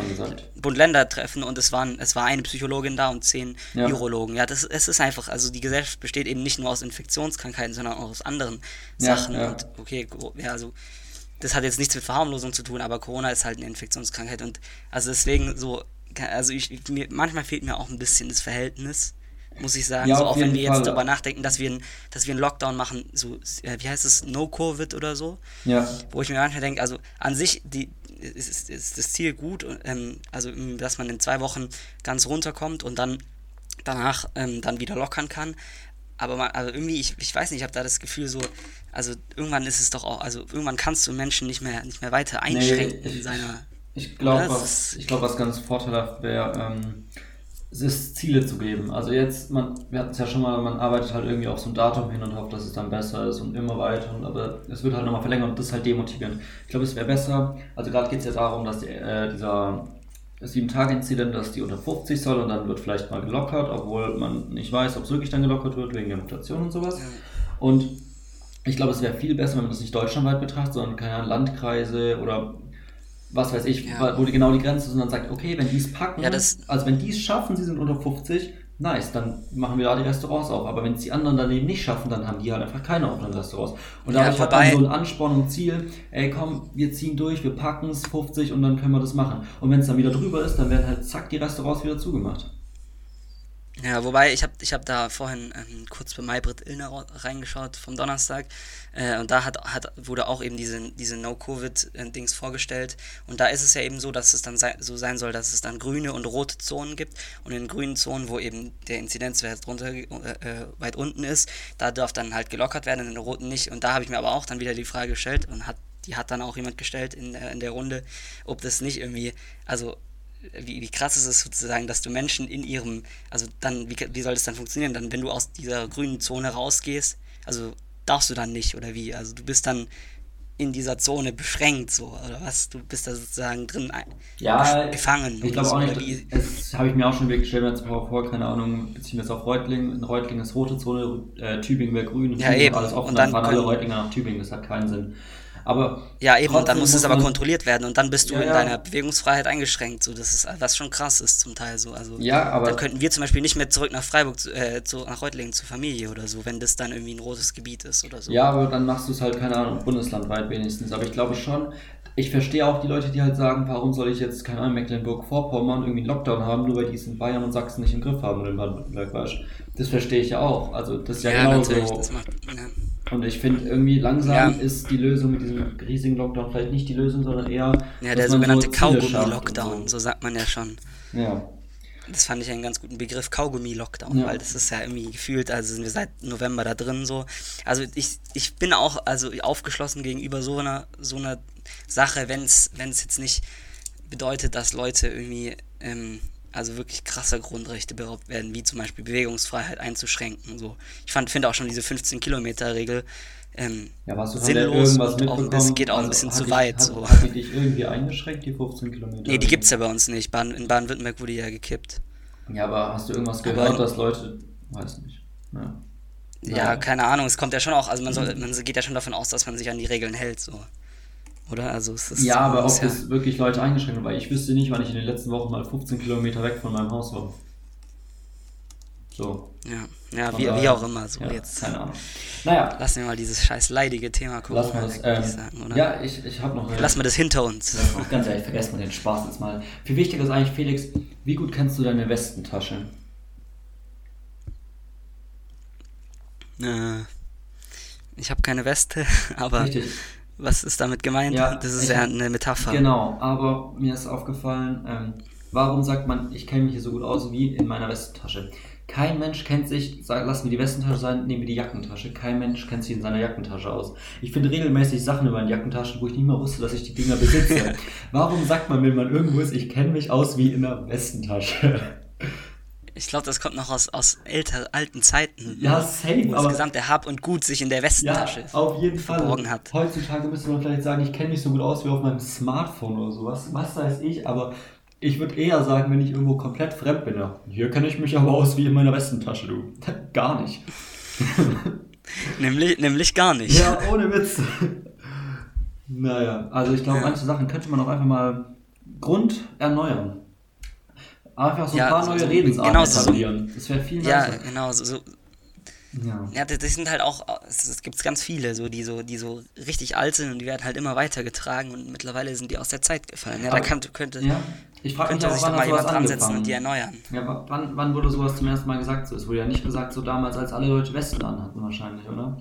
S1: Bund-Länder-Treffen und es waren, es war eine Psychologin da und zehn Virologen. Ja, das, es ist einfach, also die Gesellschaft besteht eben nicht nur aus Infektionskrankheiten, sondern auch aus anderen Sachen. Und okay, ja, also das hat jetzt nichts mit Verharmlosung zu tun, aber Corona ist halt eine Infektionskrankheit und also deswegen so, also ich, mir, manchmal fehlt mir auch ein bisschen das Verhältnis muss ich sagen. Ja, so, auch wenn wir Fall. jetzt darüber nachdenken, dass wir, dass wir einen Lockdown machen, so, äh, wie heißt es, No-Covid oder so.
S2: Ja.
S1: Wo ich mir manchmal denke, also an sich die, ist, ist das Ziel gut, ähm, also dass man in zwei Wochen ganz runterkommt und dann danach ähm, dann wieder lockern kann. Aber man, also irgendwie, ich, ich weiß nicht, ich habe da das Gefühl so, also irgendwann ist es doch auch, also irgendwann kannst du Menschen nicht mehr, nicht mehr weiter einschränken nee, in seiner.
S2: Ich glaube, was, glaub, was ganz vorteilhaft wäre, ähm, es Ziele zu geben. Also jetzt, man, wir hatten es ja schon mal, man arbeitet halt irgendwie auf so ein Datum hin und hofft, dass es dann besser ist und immer weiter. Und, aber es wird halt nochmal verlängert und das ist halt demotivierend. Ich glaube, es wäre besser, also gerade geht es ja darum, dass die, äh, dieser 7-Tage-Inzident, dass die unter 50 soll und dann wird vielleicht mal gelockert, obwohl man nicht weiß, ob es wirklich dann gelockert wird, wegen der Mutation und sowas. Und ich glaube, es wäre viel besser, wenn man das nicht deutschlandweit betrachtet, sondern keine Landkreise oder was weiß ich, ja. wo die genau die Grenze ist und dann sagt, okay, wenn die es packen,
S1: ja,
S2: also wenn die es schaffen, sie sind unter 50, nice, dann machen wir da die Restaurants auf. Aber wenn es die anderen daneben nicht schaffen, dann haben die halt einfach keine offenen Restaurants. Und
S1: Ja,
S2: dadurch hat
S1: wobei-
S2: man so ein Ansporn und Ziel, ey komm, wir ziehen durch, wir packen es 50 und dann können wir das machen. Und wenn es dann wieder drüber ist, dann werden halt zack die Restaurants wieder zugemacht.
S1: Ja, wobei ich habe ich hab da vorhin ähm, kurz bei Maybrit Illner reingeschaut vom Donnerstag. Äh, und da hat, hat, wurde auch eben diese, diese No-Covid-Dings vorgestellt. Und da ist es ja eben so, dass es dann sei, so sein soll, dass es dann grüne und rote Zonen gibt. Und in grünen Zonen, wo eben der Inzidenzwert drunter, äh, äh, weit unten ist, da darf dann halt gelockert werden, in den roten nicht. Und da habe ich mir aber auch dann wieder die Frage gestellt und hat die hat dann auch jemand gestellt in der, in der Runde, ob das nicht irgendwie, also wie, wie krass ist es sozusagen, dass du Menschen in ihrem, also dann, wie, wie soll das dann funktionieren? Dann, wenn du aus dieser grünen Zone rausgehst, also darfst du dann nicht, oder wie? Also du bist dann in dieser Zone beschränkt, so, oder was? Du bist da sozusagen drin
S2: Ja,
S1: gefangen.
S2: Ich glaube
S1: so,
S2: auch nicht, das habe ich mir auch schon wirklich gestellt, jetzt auch vor, keine Ahnung, beziehen wir jetzt auf Reutlingen. In Reutlingen ist rote Zone, äh, Tübingen wäre grün und
S1: Ja,
S2: Tübingen
S1: eben.
S2: alles offen,
S1: Und
S2: dann
S1: dann
S2: fahren alle Reutlinger nach Tübingen, das hat keinen Sinn. Aber
S1: Ja, eben, und dann muss es aber kontrolliert werden und dann bist du
S2: Ja,
S1: in deiner Bewegungsfreiheit eingeschränkt, so, das ist, was schon krass ist zum Teil so, also.
S2: Ja, aber
S1: Dann könnten wir zum Beispiel nicht mehr zurück nach Freiburg, zu, äh, zu, nach Reutlingen zur Familie oder so, wenn das dann irgendwie ein rotes Gebiet ist oder so.
S2: Ja, aber dann machst du es halt, keine Ahnung, bundeslandweit wenigstens. Aber ich glaube schon, ich verstehe auch die Leute, die halt sagen, warum soll ich jetzt, keine Ahnung, Mecklenburg-Vorpommern irgendwie einen Lockdown haben, nur weil die es in Bayern und Sachsen nicht im Griff haben oder in Baden-Württemberg, weißt? Das verstehe ich ja auch. Also, das ist ja,
S1: Ja,
S2: genauso.
S1: natürlich, das macht, ja.
S2: Und ich finde irgendwie langsam
S1: Ja.
S2: ist die Lösung mit diesem riesigen Lockdown vielleicht nicht die Lösung, sondern eher.
S1: Ja, der sogenannte
S2: so
S1: Kaugummi-Lockdown, so sagt man ja schon.
S2: So. Ja.
S1: Das fand ich einen ganz guten Begriff, Kaugummi-Lockdown,
S2: Ja.
S1: weil das ist ja irgendwie gefühlt, also sind wir seit November da drin so. Also ich, ich bin auch also aufgeschlossen gegenüber so einer, so einer Sache, wenn es jetzt nicht bedeutet, dass Leute irgendwie, ähm, also wirklich krasse Grundrechte beraubt werden, wie zum Beispiel Bewegungsfreiheit einzuschränken. So. Ich finde auch schon diese 15-Kilometer-Regel ähm,
S2: Ja, aber
S1: sinnlos und auch, das geht auch ein
S2: Also,
S1: bisschen
S2: hat
S1: zu
S2: dich-
S1: weit.
S2: Hat,
S1: so.
S2: hat die dich irgendwie eingeschränkt, die 15 Kilometer?
S1: Nee, die gibt's ja bei uns nicht. Baden, in Baden-Württemberg wurde die ja gekippt.
S2: Ja, aber hast du irgendwas
S1: Aber-
S2: gehört, dass Leute. Weiß nicht. Ja.
S1: Ja,
S2: Naja.
S1: keine Ahnung, es kommt ja schon auch, also man, soll, man geht ja schon davon aus, dass man sich an die Regeln hält, so. Oder? Also es ist.
S2: Ja, aber ob
S1: ja,
S2: das wirklich Leute eingeschränkt haben, weil ich wüsste nicht, wann ich in den letzten Wochen mal 15 Kilometer weg von meinem Haus war. So.
S1: Ja, ja wie, wie auch immer, so
S2: ja,
S1: jetzt.
S2: Keine Ahnung. Naja,
S1: Lassen wir mal dieses scheiß leidige Thema Corona
S2: wir das.
S1: ich
S2: Ähm,
S1: sagen, oder?
S2: ja, ich, ich habe noch eine.
S1: Lassen wir das hinter uns.
S2: Ja, ganz ehrlich, vergessen wir den Spaß jetzt mal. Viel wichtiger ist eigentlich, Felix, wie gut kennst du deine Westentasche?
S1: Äh, ich habe keine Weste, aber
S2: Richtig.
S1: Was ist damit gemeint?
S2: Ja,
S1: das ist ja eine Metapher.
S2: Genau, aber mir ist aufgefallen, ähm, warum sagt man, ich kenne mich hier so gut aus wie in meiner Westentasche? Kein Mensch kennt sich, sag, lassen wir die Westentasche sein, nehmen wir die Jackentasche. Kein Mensch kennt sich in seiner Jackentasche aus. Ich finde regelmäßig Sachen in meinen Jackentaschen, wo ich nicht mal wusste, dass ich die Dinger besitze. warum sagt man, wenn man irgendwo ist, ich kenne mich aus wie in der Westentasche?
S1: Ich glaube, das kommt noch aus, aus älter, alten Zeiten.
S2: Ja, safe,
S1: Wo das
S2: aber-
S1: gesamte Hab und Gut sich in der
S2: Ja,
S1: Westentasche
S2: auf jeden Fall.
S1: verborgen hat.
S2: Heutzutage müsste man vielleicht sagen, ich kenne mich so gut aus wie auf meinem Smartphone oder sowas. Was weiß ich, aber ich würde eher sagen, wenn ich irgendwo komplett fremd bin, ja, hier kenne ich mich aber aus wie in meiner Westentasche, du. Gar nicht.
S1: Nämlich, nämlich gar nicht.
S2: Ja, ohne Witz. naja, also ich glaube,
S1: Ja.
S2: manche Sachen könnte man auch einfach mal Grund erneuern. Einfach so ein
S1: Ja,
S2: paar
S1: so-
S2: neue
S1: so-
S2: Redensarten
S1: genau so-
S2: etablieren. Das wäre viel
S1: Ja,
S2: nicer.
S1: genau, so, so,
S2: Ja.
S1: Ja, das sind halt auch, es gibt ganz viele, so, die so, die so richtig alt sind und die werden halt immer weitergetragen und mittlerweile sind die aus der Zeit gefallen. Ja, da
S2: Aber-
S1: kann, könnte,
S2: Ja, ich frage mich
S1: könnte
S2: auch,
S1: sich doch
S2: wann
S1: mal
S2: hat sowas
S1: jemand dran setzen und die erneuern.
S2: Ja, wa- wann, wann wurde sowas zum ersten Mal gesagt? So, es wurde ja nicht gesagt so damals, als alle Leute Westen anhatten wahrscheinlich, oder?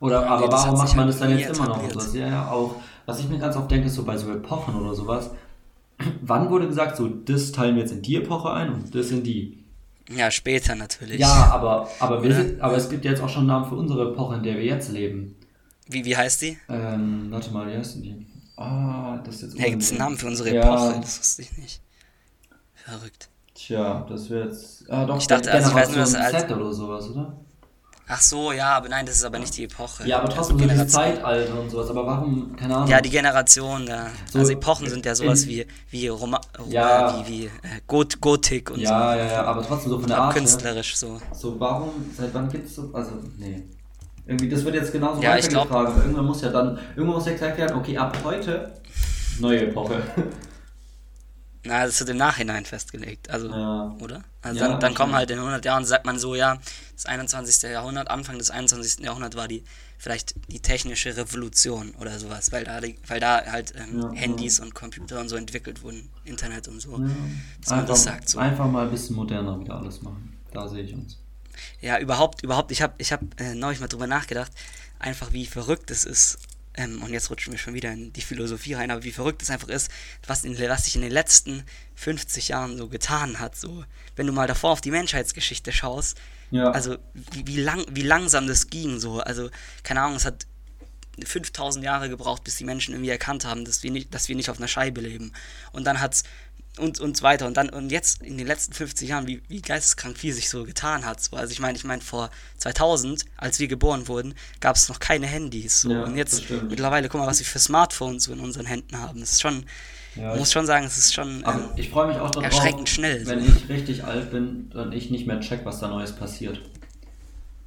S2: Oder,
S1: Ja,
S2: aber warum macht man
S1: halt
S2: das dann jetzt immer noch? Ja, ja, auch. Was ich mir ganz oft denke, ist so bei so Epochen oder sowas. Wann wurde gesagt, so, das teilen wir jetzt in die Epoche ein und das in die?
S1: Ja, später natürlich.
S2: Ja, aber, aber, wir sind, aber es gibt jetzt auch schon Namen für unsere Epoche, in der wir jetzt leben.
S1: Wie, wie heißt die?
S2: Ähm, warte mal, wie heißen die? Ah, das ist jetzt.
S1: Ja, gibt es einen Namen für unsere
S2: Ja.
S1: Epoche? Das wusste ich nicht. Verrückt.
S2: Tja, das wird jetzt. Ah, doch,
S1: Ich dachte, also ich weiß nur, dass als-
S2: Z oder sowas, oder?
S1: Ach so, ja, aber nein, das ist aber nicht die Epoche.
S2: Ja, aber
S1: Also
S2: trotzdem so dieses
S1: Generation.
S2: Zeitalter und sowas. Aber warum, keine Ahnung.
S1: Ja, die Generation, da.
S2: So,
S1: also Epochen sind ja sowas wie, wie, Roma,
S2: Ja.
S1: wie, wie äh, Got Gotik und
S2: ja, ja, ja, aber trotzdem so
S1: so.
S2: von der Art. her.
S1: künstlerisch so.
S2: So, warum, seit wann gibt's so, also, nee. Irgendwie, das wird jetzt genauso
S1: Ja,
S2: weitergetragen. irgendwann muss ja dann, irgendwann muss ja gesagt werden, okay, ab heute, neue Epoche.
S1: Na, das wird im Nachhinein festgelegt. Also,
S2: Ja.
S1: oder? Also
S2: Ja,
S1: dann, dann kommen halt in 100 Jahren, sagt man so, ja, das 21. Jahrhundert, Anfang des 21. Jahrhunderts war die vielleicht die technische Revolution oder sowas, weil da, weil da halt ähm,
S2: Ja,
S1: Handys und Computer und so entwickelt wurden, Internet und so. Dass man
S2: Einfach,
S1: das sagt so.
S2: einfach mal ein bisschen moderner wieder alles machen. Da sehe ich uns.
S1: Ja, überhaupt, überhaupt, ich habe ich hab, äh, neulich mal drüber nachgedacht, einfach wie verrückt es ist, ähm, und jetzt rutschen wir schon wieder in die Philosophie rein, aber wie verrückt es einfach ist, was, in, was sich in den letzten 50 Jahren so getan hat. So, wenn du mal davor auf die Menschheitsgeschichte schaust,
S2: Ja.
S1: also wie, wie, lang, wie langsam das ging, so, also keine Ahnung, es hat 5000 Jahre gebraucht, bis die Menschen irgendwie erkannt haben, dass wir nicht, dass wir nicht auf einer Scheibe leben. Und dann hat's und, und so weiter. Und dann, und jetzt in den letzten 50 Jahren, wie, wie geisteskrank viel sich so getan hat. So. Also ich meine, ich meine, vor 2000, als wir geboren wurden, gab es noch keine Handys. So.
S2: Ja,
S1: und jetzt mittlerweile, guck mal, was wir für Smartphones so in unseren Händen haben. Das ist schon,
S2: Ja,
S1: muss
S2: ich-
S1: schon sagen, es ist schon. Ähm,
S2: ich freue mich auch darauf,
S1: erschreckend schnell,
S2: wenn
S1: so.
S2: ich richtig alt bin und ich nicht mehr check, was da Neues passiert.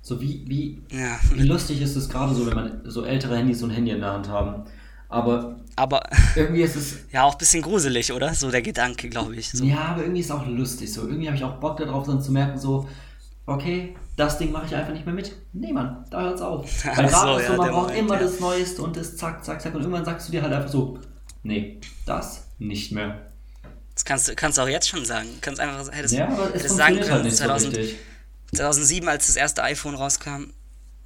S2: So wie, wie,
S1: ja.
S2: wie lustig ist es gerade so, wenn man so ältere Handys und Handy in der Hand haben. Aber
S1: Aber
S2: irgendwie ist es,
S1: ja, auch ein bisschen gruselig, oder? So der Gedanke, glaube ich. So.
S2: ja, aber irgendwie ist es auch lustig. So irgendwie habe ich auch Bock darauf, dann zu merken, so, okay, das Ding mache ich einfach nicht mehr mit. Nee, Mann, da hört's auf.
S1: Ach
S2: Weil
S1: so,
S2: gerade so,
S1: ja,
S2: man
S1: der
S2: braucht
S1: Moment,
S2: immer
S1: ja.
S2: das Neueste und das zack, zack, zack. Und irgendwann sagst du dir halt einfach so, nee, das nicht mehr.
S1: Das kannst du kannst du auch jetzt schon sagen. Kannst einfach hättest,
S2: Ja, aber es
S1: hättest sagen
S2: funktioniert
S1: können,
S2: halt nicht so
S1: 2000,
S2: richtig.
S1: 2007, als das erste iPhone rauskam,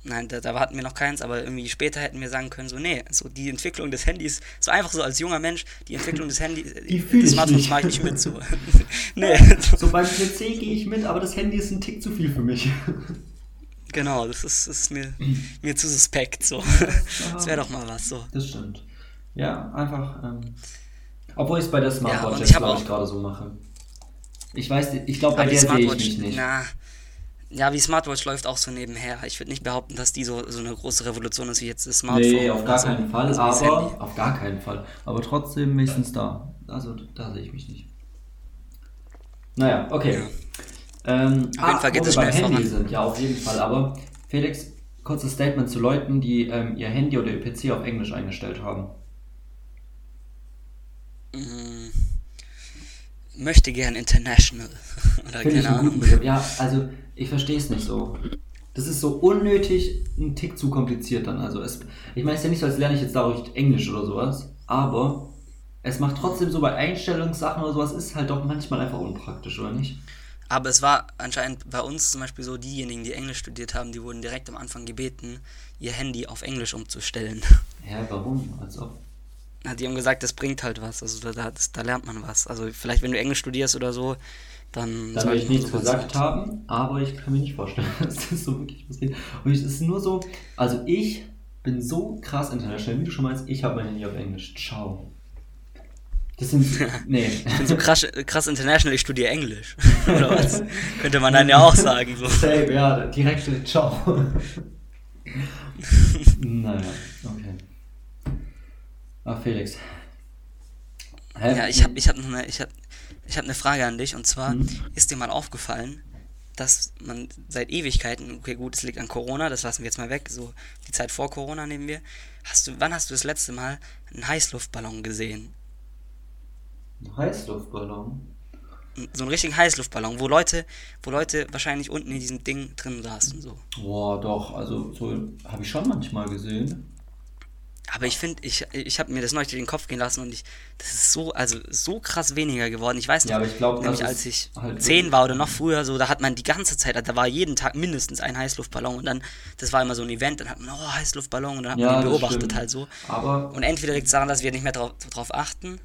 S1: nein, da, da hatten wir noch keins, aber irgendwie später hätten wir sagen können, so, nee, so die Entwicklung des Handys, so einfach so als junger Mensch, die Entwicklung des Handys,
S2: Die
S1: des Smartphones mache ich nicht mit, so. nee,
S2: So beim PC gehe ich mit, aber das Handy ist ein Tick zu viel für mich.
S1: genau, das ist, ist mir, mir zu suspekt, so. Das wäre doch mal was, so.
S2: Das stimmt. Ja, einfach. Ähm, obwohl ich es bei der
S1: Ja,
S2: Smartwatch
S1: und
S2: jetzt, glaube ich, gerade so mache. Ich weiß, nicht- ich glaube, bei der sehe ich mich nicht.
S1: na, ja, wie Smartwatch läuft auch so nebenher. Ich würde nicht behaupten, dass die so, so eine große Revolution ist wie jetzt das Smartphone.
S2: nee, auf gar
S1: so.
S2: keinen Fall,
S1: Also
S2: aber auf gar keinen Fall. Aber trotzdem wenigstens da. Also da sehe ich mich nicht. Naja, okay.
S1: Ja.
S2: Ähm,
S1: Auf jeden Fall geht
S2: wo
S1: es schnell
S2: Handy
S1: voran.
S2: sind, ja, auf jeden Fall. Aber Felix, kurzes Statement zu Leuten, die ähm, ihr Handy oder ihr PC auf Englisch eingestellt haben.
S1: Mm, möchte gern international. Oder
S2: Finde ich
S1: keine Ahnung.
S2: Ja, also ich verstehe es nicht so. Das ist so unnötig, ein Tick zu kompliziert dann. Also es, ich meine, es ist ja nicht so, als lerne ich jetzt dadurch Englisch oder sowas, aber es macht trotzdem so bei Einstellungssachen oder sowas, ist halt doch manchmal einfach unpraktisch, oder nicht?
S1: Aber es war anscheinend bei uns zum Beispiel so, diejenigen, die Englisch studiert haben, die wurden direkt am Anfang gebeten, ihr Handy auf Englisch umzustellen.
S2: Hä, warum? Als ob.
S1: Die haben gesagt, das bringt halt was. Also da, da, da lernt man was. Also vielleicht, wenn du Englisch studierst oder so, dann.
S2: Da will
S1: sollte
S2: ich nichts gesagt
S1: halt-
S2: haben, aber ich kann mir nicht vorstellen, dass das so wirklich passiert. Und es ist nur so, also ich bin so krass international, wie du schon meinst, ich habe mein Handy auf Englisch. Ciao. Das sind, nee.
S1: Ich bin so krass, krass international, ich studiere Englisch. oder was? Könnte man dann ja auch sagen. So.
S2: Save, ja, direkt äh, ciao. naja, okay. Ah, Felix. Hä?
S1: Ja, ich habe ich hab noch eine, ich hab, ich hab eine Frage an dich und zwar
S2: Mhm.
S1: ist dir mal aufgefallen, dass man seit Ewigkeiten, okay gut, es liegt an Corona, das lassen wir jetzt mal weg, so die Zeit vor Corona nehmen wir. Hast du, wann hast du das letzte Mal einen Heißluftballon gesehen?
S2: Ein Heißluftballon.
S1: So einen richtigen Heißluftballon, wo Leute, wo Leute wahrscheinlich unten in diesem Ding drin saßen so.
S2: Boah, doch, also so habe ich schon manchmal gesehen.
S1: Aber ich finde, ich, ich habe mir das neulich durch den Kopf gehen lassen und ich, das ist so, also so krass weniger geworden. Ich weiß noch,
S2: Ja, ich glaub,
S1: nämlich
S2: das
S1: als ich
S2: halt
S1: zehn war oder noch früher, so, da hat man die ganze Zeit, da war jeden Tag mindestens ein Heißluftballon und dann, das war immer so ein Event, dann hat man, oh, Heißluftballon und dann hat
S2: Ja,
S1: man den
S2: das
S1: beobachtet
S2: stimmt.
S1: halt so.
S2: Aber
S1: Und entweder liegt es daran, dass wir nicht mehr drauf, drauf achten,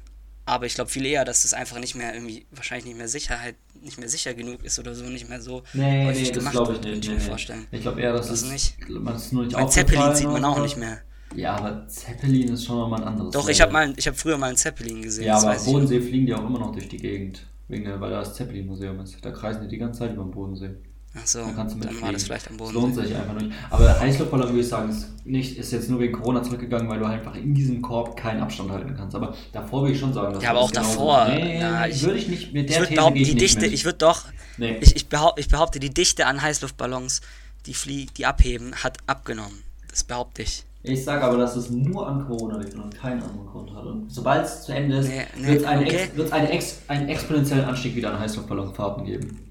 S1: aber ich glaube viel eher, dass das einfach nicht mehr irgendwie, wahrscheinlich nicht mehr Sicherheit, nicht mehr sicher genug ist oder so, nicht mehr so
S2: nee,
S1: häufig
S2: nee, das
S1: gemacht
S2: ich
S1: wird,
S2: nicht.
S1: könnte ich
S2: Nee,
S1: mir
S2: nee.
S1: vorstellen.
S2: Ich glaube eher, dass
S1: Das
S2: es
S1: nicht.
S2: man ist nur nicht
S1: Zeppelin sieht man
S2: oder
S1: auch
S2: so.
S1: nicht mehr.
S2: Ja, aber Zeppelin ist schon nochmal ein anderes.
S1: Doch, ich
S2: Level.
S1: habe mal, ich habe früher mal einen Zeppelin gesehen.
S2: Ja,
S1: das
S2: aber am
S1: ich.
S2: Bodensee fliegen die auch immer noch durch die Gegend. Wegen der, weil da das Zeppelin-Museum ist. Da kreisen die die ganze Zeit über den Bodensee.
S1: Ach so,
S2: Da kannst du
S1: dann war das vielleicht am Boden.
S2: lohnt sich einfach nicht. Aber Heißluftballon würde ich sagen, ist, nicht, ist jetzt nur wegen Corona zurückgegangen, weil du einfach in diesem Korb keinen Abstand halten kannst. Aber davor würde ich schon sagen, dass
S1: Ja, aber
S2: das
S1: auch
S2: genauso-
S1: davor,
S2: Nee,
S1: na, ich-
S2: würde ich nicht mit
S1: Ich
S2: der
S1: würde
S2: These
S1: behaupten,
S2: ich
S1: die Dichte,
S2: mit.
S1: ich würde doch,
S2: Nee.
S1: ich, ich, behaupt, ich behaupte, die Dichte an Heißluftballons, die fliegen, die abheben, hat abgenommen. Das behaupte ich.
S2: Ich sage aber, dass es nur an Corona liegt und keinen anderen Grund hat. Und sobald es zu Ende ist,
S1: Nee, nee,
S2: wird es eine
S1: okay.
S2: Ex- wird's Ex einen exponentiellen Anstieg wieder an Heißluftballonfahrten geben.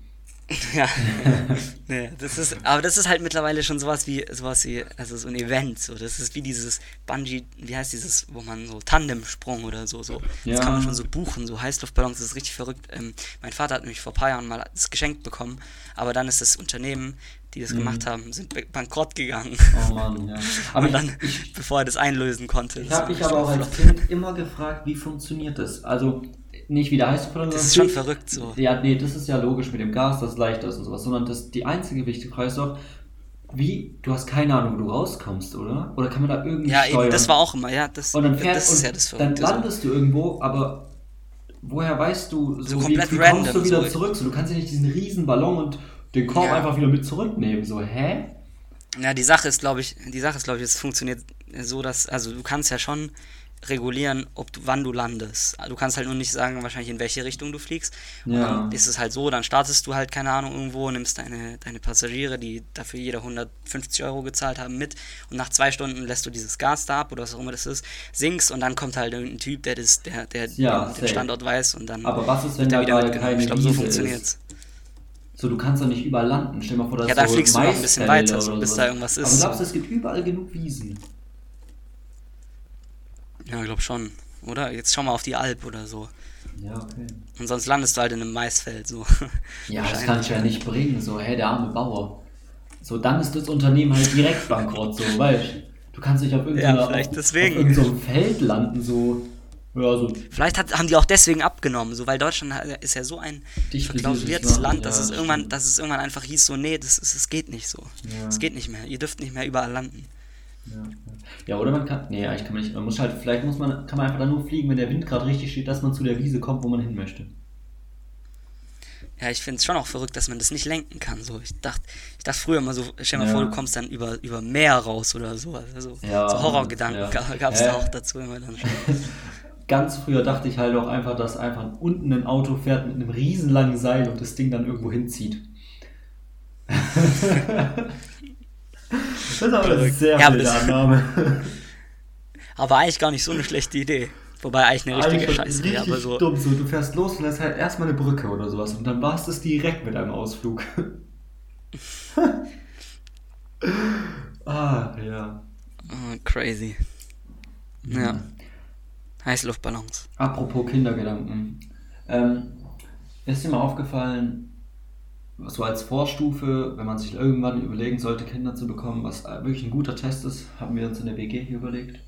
S1: Ja. nee, das ist, aber das ist halt mittlerweile schon sowas wie, sowas wie, also so ein Event, so. Das ist wie dieses Bungee, wie heißt dieses, wo man so Tandemsprung oder so, so. Das
S2: Ja.
S1: kann man schon so buchen, so Heißluftballons, das ist richtig verrückt. Ähm, mein Vater hat nämlich vor ein paar Jahren mal das geschenkt bekommen, aber dann ist das Unternehmen, die das gemacht haben, sind bankrott gegangen.
S2: Oh Mann, ja. Aber
S1: Und dann,
S2: ich,
S1: bevor er das einlösen konnte.
S2: ich
S1: das
S2: habe mich aber auch als. Kind immer gefragt, wie funktioniert das? Also nicht wie der Heißluftballon.
S1: Das ist schon
S2: wie-
S1: verrückt so.
S2: Ja, nee, das ist ja logisch mit dem Gas, dass es leichter ist und sowas, sondern das, die einzige wichtige Frage ist doch, wie, du hast keine Ahnung, wo du rauskommst, oder? Oder kann man da irgendwie
S1: Ja,
S2: steuern?
S1: eben, das war auch immer, ja, das,
S2: Und dann fährt
S1: das ist
S2: und
S1: ja das
S2: dann
S1: Verrückte. so.
S2: landest du irgendwo, aber woher weißt du, so,
S1: So
S2: wie,
S1: komplett
S2: wie kommst
S1: random,
S2: du wieder
S1: so.
S2: zurück? So, du kannst ja nicht diesen riesen Ballon und den Korb
S1: Ja.
S2: einfach wieder mit zurücknehmen. So, hä?
S1: Ja, die Sache ist, glaube ich, die Sache ist, glaube ich, es funktioniert so, dass, also du kannst ja schon regulieren, ob du, wann du landest. Du kannst halt nur nicht sagen, wahrscheinlich in welche Richtung du fliegst. Und
S2: Ja.
S1: dann ist es halt so, dann startest du halt, keine Ahnung, irgendwo, nimmst deine, deine Passagiere, die dafür jeder 150 Euro gezahlt haben, mit und nach zwei Stunden lässt du dieses Gas da ab oder was auch immer das ist, sinkst und dann kommt halt irgendein Typ, der das, der, der
S2: Ja,
S1: den. Standort weiß und dann
S2: Aber was ist, wenn
S1: wird
S2: da
S1: er wieder
S2: gerade
S1: mitgenommen. Ich glaube, so funktioniert's.
S2: ist? So, du kannst doch nicht überall landen. Stell dir mal vor, dass
S1: Ja, dann
S2: so
S1: fliegst du noch ein bisschen weiter, so, bis da irgendwas
S2: Aber
S1: ist.
S2: glaubst du, es gibt überall genug Wiesen?
S1: Ja, ich glaube schon. Oder? Jetzt schau mal auf die Alp oder so.
S2: Ja, okay.
S1: Und sonst landest du halt in einem Maisfeld, so.
S2: Ja, das kannst du ja nicht bringen. So, hä, der arme Bauer. So, dann ist das Unternehmen halt direkt bankrott, so, weißt du? Kannst nicht auf irgendeinem
S1: Ja, deswegen.
S2: auf irgendeinem Feld landen, so. Ja, so
S1: Vielleicht hat, haben die auch deswegen abgenommen, so, weil Deutschland ist ja so ein verklausuliertes
S2: besiedeltes
S1: Land, dass,
S2: ja,
S1: es irgendwann, dass es irgendwann einfach hieß, so, nee, das, ist, das geht nicht so.
S2: Ja.
S1: Es geht nicht mehr. Ihr dürft nicht mehr überall landen.
S2: Ja, ja, oder man kann. Nee, eigentlich kann man nicht. Man muss halt, vielleicht muss man, kann man einfach dann nur fliegen, wenn der Wind gerade richtig steht, dass man zu der Wiese kommt, wo man hin möchte.
S1: Ja, ich finde es schon auch verrückt, dass man das nicht lenken kann. So, ich dachte, ich dachte früher immer so, stell dir mal
S2: Ja.
S1: vor, du kommst dann über, über Meer raus oder so. Also,
S2: Ja,
S1: so Horrorgedanken
S2: ja.
S1: ga- gab es da auch dazu immer dann schon.
S2: Ganz früher dachte ich halt auch einfach, dass einfach unten ein Auto fährt mit einem riesenlangen Seil und das Ding dann irgendwo hinzieht. das ist aber eine sehr
S1: Ja, aber
S2: wilde Annahme.
S1: Aber eigentlich gar nicht so eine schlechte Idee. Wobei eigentlich eine richtige Scheiße. Ja, aber so.
S2: dumm. So, du fährst los und lässt halt erstmal eine Brücke oder sowas und dann warst es direkt mit einem Ausflug. ah, ja.
S1: Oh, crazy. Ja. Heißluftballons.
S2: Apropos Kindergedanken. Ähm, ist dir mal aufgefallen, so als Vorstufe, wenn man sich irgendwann überlegen sollte, Kinder zu bekommen, was wirklich ein guter Test ist, haben wir uns in der WG hier überlegt.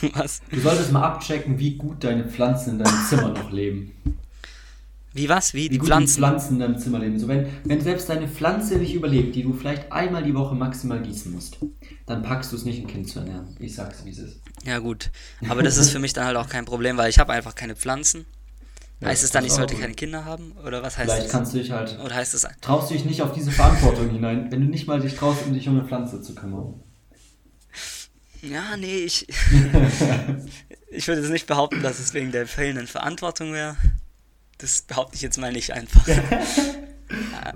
S1: Was?
S2: Du solltest mal abchecken, wie gut deine Pflanzen in deinem Zimmer noch leben.
S1: Wie was? Wie?
S2: Wie
S1: Die
S2: gut
S1: Pflanzen?
S2: die Pflanzen in deinem Zimmer leben. So, wenn, wenn selbst deine Pflanze nicht überlebt, die du vielleicht einmal die Woche maximal gießen musst, dann packst du es nicht, ein Kind zu ernähren. Ich sag's, wie es ist.
S1: Ja, gut. Aber das ist für mich dann halt auch kein Problem, weil ich habe einfach keine Pflanzen.
S2: Ja,
S1: heißt es dann, ich sollte keine Kinder haben? Oder was heißt
S2: Vielleicht
S1: das?
S2: kannst du dich halt
S1: Oder heißt das.
S2: traust du dich nicht auf diese Verantwortung hinein, wenn du nicht mal dich traust, um dich um eine Pflanze zu kümmern.
S1: Ja, nee, ich. ich würde jetzt nicht behaupten, dass es wegen der fehlenden Verantwortung wäre. Das behaupte ich jetzt mal nicht einfach.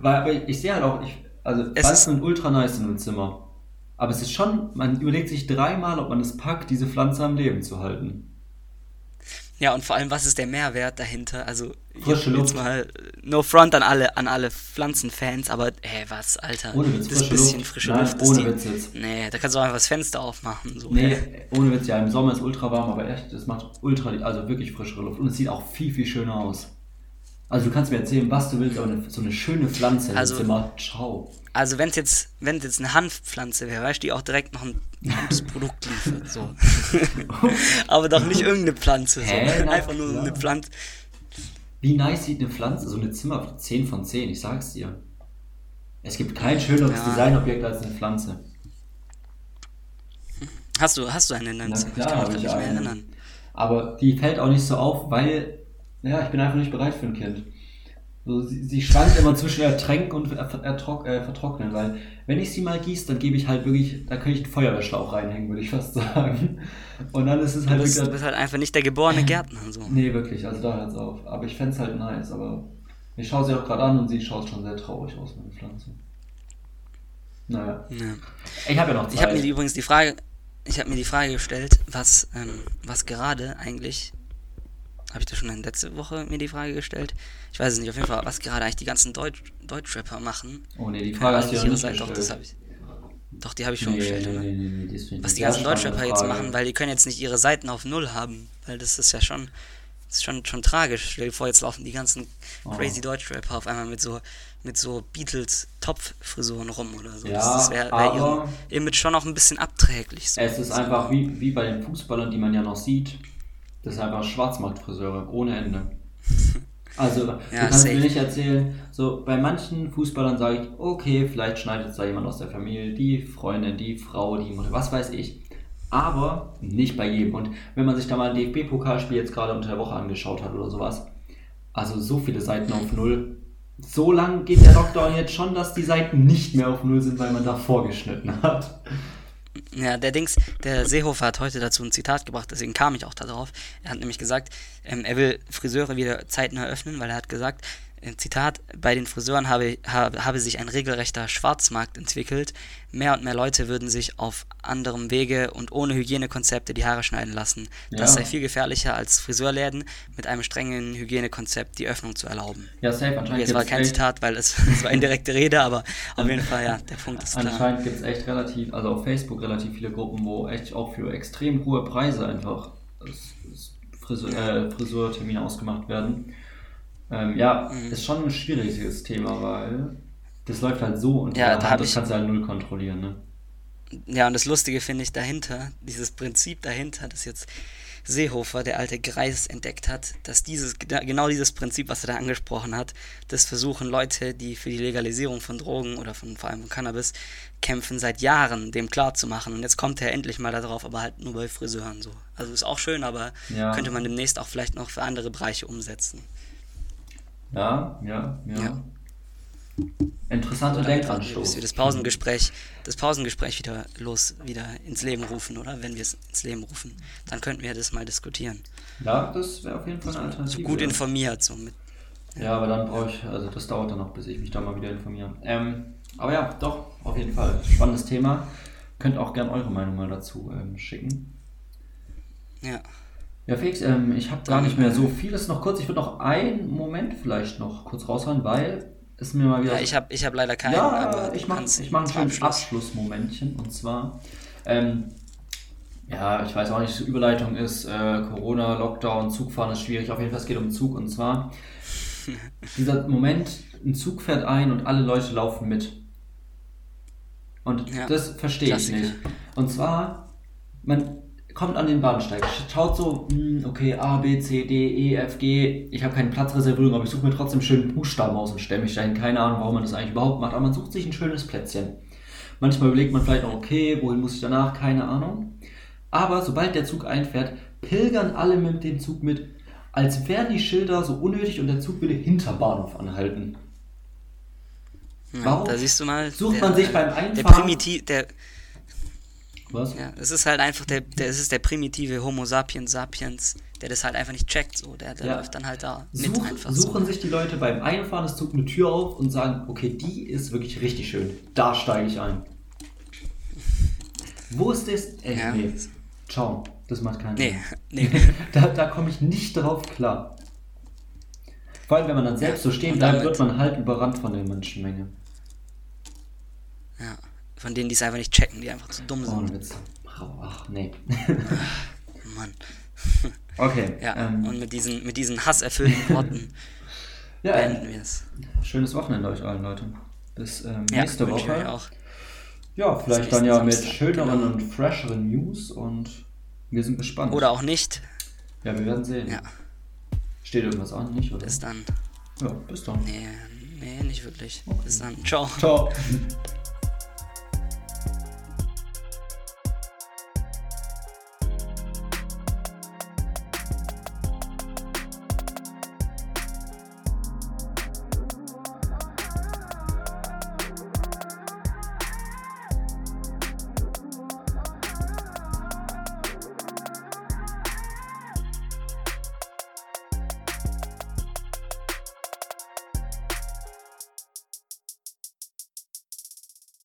S2: Weil, aber ich, ich sehe halt auch, ich, also
S1: Es
S2: Pflanzen sind ultra nice in einem Zimmer. Aber es ist schon, man überlegt sich dreimal, ob man es packt, diese Pflanze am Leben zu halten.
S1: Ja, und vor allem, was ist der Mehrwert dahinter? Also, ich
S2: Frische Luft.
S1: jetzt mal no front an alle, an alle Pflanzenfans, aber, hä, was, Alter?
S2: Ohne Witz,
S1: das bisschen
S2: Luft.
S1: frische
S2: Nein,
S1: Luft.
S2: ohne Witz jetzt.
S1: Nee, da kannst du auch einfach das Fenster aufmachen. So.
S2: Nee, ohne Witz, ja, im Sommer ist ultra warm, aber echt, es macht ultra, also wirklich frischere Luft. Und es sieht auch viel, viel schöner aus. Also du kannst mir erzählen, was du willst, aber eine, so eine schöne Pflanze
S1: Also-
S2: im Zimmer, ciao.
S1: Also wenn es jetzt, wenn jetzt eine Hanfpflanze wäre, weißt du, die auch direkt noch ein gutes Produkt liefert, so. Aber doch nicht irgendeine Pflanze, so.
S2: Hä?
S1: Einfach nur
S2: klar.
S1: eine Pflanze.
S2: Wie nice sieht eine Pflanze, so eine Zimmer 10 von 10, ich sag's dir. Es gibt kein schöneres
S1: Ja.
S2: Designobjekt als eine Pflanze.
S1: Hast du, hast du eine in deinem
S2: Na
S1: Zimmer?
S2: klar,
S1: ich kann mich
S2: ich
S1: nicht mehr erinnern.
S2: Aber die fällt auch nicht so auf, weil, ja, ich bin einfach nicht bereit für ein Kind. So, sie, sie schwankt immer zwischen Ertränken und er, ertrock, äh, Vertrocknen, weil wenn ich sie mal gieße, dann gebe ich halt wirklich, da könnte ich einen Feuerwehrschlauch reinhängen, würde ich fast sagen. Und dann ist es
S1: Du
S2: halt
S1: bist, du bist halt einfach nicht der geborene Gärtner, so.
S2: nee, wirklich, also da hört's auf. Aber ich fänd's halt nice, aber ich schaue sie auch gerade an und sie schaut schon sehr traurig aus, meine Pflanze. Naja,
S1: Ja.
S2: ich habe ja noch Zeit.
S1: Ich habe mir übrigens die Frage, ich habe mir die Frage gestellt, was, ähm, was gerade eigentlich, habe ich das schon in letzte Woche mir die Frage gestellt? Ich weiß es nicht, auf jeden Fall, was gerade eigentlich die ganzen Deutsch, Deutschrapper machen.
S2: Oh nee, die Frage hast du ja nicht
S1: Seite, doch, das
S2: gestellt.
S1: habe ich. Doch, die habe ich schon
S2: Nee,
S1: gestellt,
S2: nee,
S1: oder?
S2: nee,
S1: Was die ganzen Deutschrapper jetzt machen, weil die können jetzt nicht ihre Seiten auf Null haben, weil das ist ja schon, das ist schon, schon tragisch. Stell dir vor, jetzt laufen die ganzen
S2: Oh.
S1: crazy Deutschrapper auf einmal mit so, mit so Beatles-Topfrisuren rum oder so.
S2: Ja,
S1: das wäre wär ihrem Image schon auch ein bisschen abträglich. So.
S2: Es ist einfach wie, wie bei den Fußballern, die man ja noch sieht. Das ist einfach Schwarzmarktfriseure ohne Ende. Also, du
S1: Ja,
S2: kannst
S1: safe.
S2: mir nicht erzählen, so bei manchen Fußballern sage ich, okay, vielleicht schneidet es da jemand aus der Familie, die Freundin, die Frau, die Mutter, was weiß ich. Aber nicht bei jedem. Und wenn man sich da mal ein DFB-Pokalspiel jetzt gerade unter der Woche angeschaut hat oder sowas, also so viele Seiten auf Null. So lang geht der Lockdown jetzt schon, dass die Seiten nicht mehr auf Null sind, weil man da vorgeschnitten hat.
S1: Ja, der Dings, der Seehofer hat heute dazu ein Zitat gebracht, deswegen kam ich auch darauf. Er hat nämlich gesagt, ähm, er will Friseure wieder zeitnah öffnen, weil er hat gesagt, Zitat, bei den Friseuren habe, habe, habe sich ein regelrechter Schwarzmarkt entwickelt. Mehr und mehr Leute würden sich auf anderem Wege und ohne Hygienekonzepte die Haare schneiden lassen. Das
S2: Ja.
S1: sei viel gefährlicher als Friseurläden mit einem strengen Hygienekonzept die Öffnung zu erlauben.
S2: Ja, safe, anscheinend
S1: es war kein
S2: echt-
S1: Zitat, weil es, es war indirekte Rede, aber auf jeden Fall, ja, der Punkt ist klar.
S2: Anscheinend gibt es echt relativ, also auf Facebook relativ viele Gruppen, wo echt auch für extrem hohe Preise einfach s- Friseur, äh, Friseurtermine ausgemacht werden. Ähm, ja,
S1: Mhm.
S2: ist schon ein schwieriges Thema, weil das läuft halt so und
S1: Ja, da
S2: das kannst du halt null kontrollieren, ne?
S1: Ja, und das Lustige finde ich dahinter, dieses Prinzip dahinter, das jetzt Seehofer, der alte Greis, entdeckt hat, dass dieses, genau dieses Prinzip, was er da angesprochen hat, das versuchen Leute, die für die Legalisierung von Drogen oder von vor allem von Cannabis kämpfen, seit Jahren dem klar zu machen. Und jetzt kommt er endlich mal darauf, aber halt nur bei Friseuren so. Also ist auch schön, aber
S2: Ja.
S1: könnte man demnächst auch vielleicht noch für andere Bereiche umsetzen.
S2: Ja, ja, ja.
S1: Ja. Wir
S2: Denkanstoß.
S1: wir das Pausengespräch, das Pausengespräch wieder los, wieder ins Leben rufen, oder? Wenn wir es ins Leben rufen, dann könnten wir das mal diskutieren.
S2: Ja, das wäre auf jeden Fall eine
S1: So
S2: Alternative.
S1: gut informiert, so mit.
S2: Ja, aber dann brauche ich, also das dauert dann noch, bis ich mich da mal wieder informiere. Ähm, aber ja, doch, auf jeden Fall. Spannendes Thema. Könnt auch gerne eure Meinung mal dazu ähm, schicken.
S1: Ja.
S2: Ja, Felix, ähm, ich habe gar nicht mehr
S1: äh,
S2: so vieles noch kurz. Ich würde noch einen Moment vielleicht noch kurz raushauen, weil es mir mal wieder.
S1: ja ich habe ich hab leider keinen,
S2: ja,
S1: aber
S2: ich mache ich mach ein
S1: zum
S2: schönes
S1: Abschluss.
S2: Abschlussmomentchen. Und zwar, ähm, ja, ich weiß auch nicht, Überleitung ist äh, Corona, Lockdown, Zugfahren ist schwierig. Auf jeden Fall, es geht um Zug. Und zwar dieser Moment, ein Zug fährt ein und alle Leute laufen mit. Und
S1: Ja,
S2: das verstehe ich nicht. Und zwar, man kommt an den Bahnsteig, schaut so, hm, okay, A, B, C, D, E, F, G. Ich habe keine Platzreservierung, aber ich suche mir trotzdem schönen Buchstaben aus und stelle mich dahin. Keine Ahnung, warum man das eigentlich überhaupt macht, aber man sucht sich ein schönes Plätzchen. Manchmal überlegt man vielleicht auch, okay, wohin muss ich danach? Keine Ahnung. Aber sobald der Zug einfährt, pilgern alle mit dem Zug mit, als wären die Schilder so unnötig und der Zug würde hinter Bahnhof anhalten.
S1: Ja,
S2: Warum
S1: da siehst du mal.
S2: sucht man sich beim
S1: Der
S2: Einfahren-
S1: Primitiv, der,
S2: Was?
S1: ja, es ist halt einfach der, der, es ist der primitive Homo sapiens sapiens, der das halt einfach nicht checkt, so, der, der
S2: Ja.
S1: läuft dann halt da mit
S2: Such,
S1: einfach
S2: suchen
S1: so.
S2: sich die Leute beim Einfahren des Zugs eine Tür auf und sagen, okay, die ist wirklich richtig schön. Da steige ich ein. Wo ist das? Ey,
S1: Ja.
S2: nee. Ciao. Das macht keinen
S1: Nee,
S2: Sinn.
S1: nee.
S2: Da, da komme ich nicht drauf klar. Vor allem, wenn man dann selbst so stehen bleibt, wird man halt überrannt von der Menschenmenge.
S1: Von denen, die es einfach nicht checken, die einfach zu dumm sind.
S2: Ohne Witz. Ach, nee.
S1: Mann.
S2: Okay.
S1: Ja,
S2: ähm,
S1: und mit diesen, mit diesen hasserfüllten Worten
S2: ja,
S1: beenden wir es.
S2: schönes Wochenende euch allen, Leute. Bis ähm, nächste
S1: ich
S2: Woche.
S1: euch auch.
S2: Ja, vielleicht dann ja mit
S1: Samstag,
S2: schöneren
S1: genau.
S2: und fresheren News und wir sind gespannt.
S1: Oder auch nicht.
S2: Ja, wir werden sehen.
S1: Ja,
S2: Steht irgendwas an, nicht, oder?
S1: bis dann.
S2: Ja, bis dann.
S1: Nee, nee, nicht wirklich. Bis dann. Ciao.
S2: Ciao.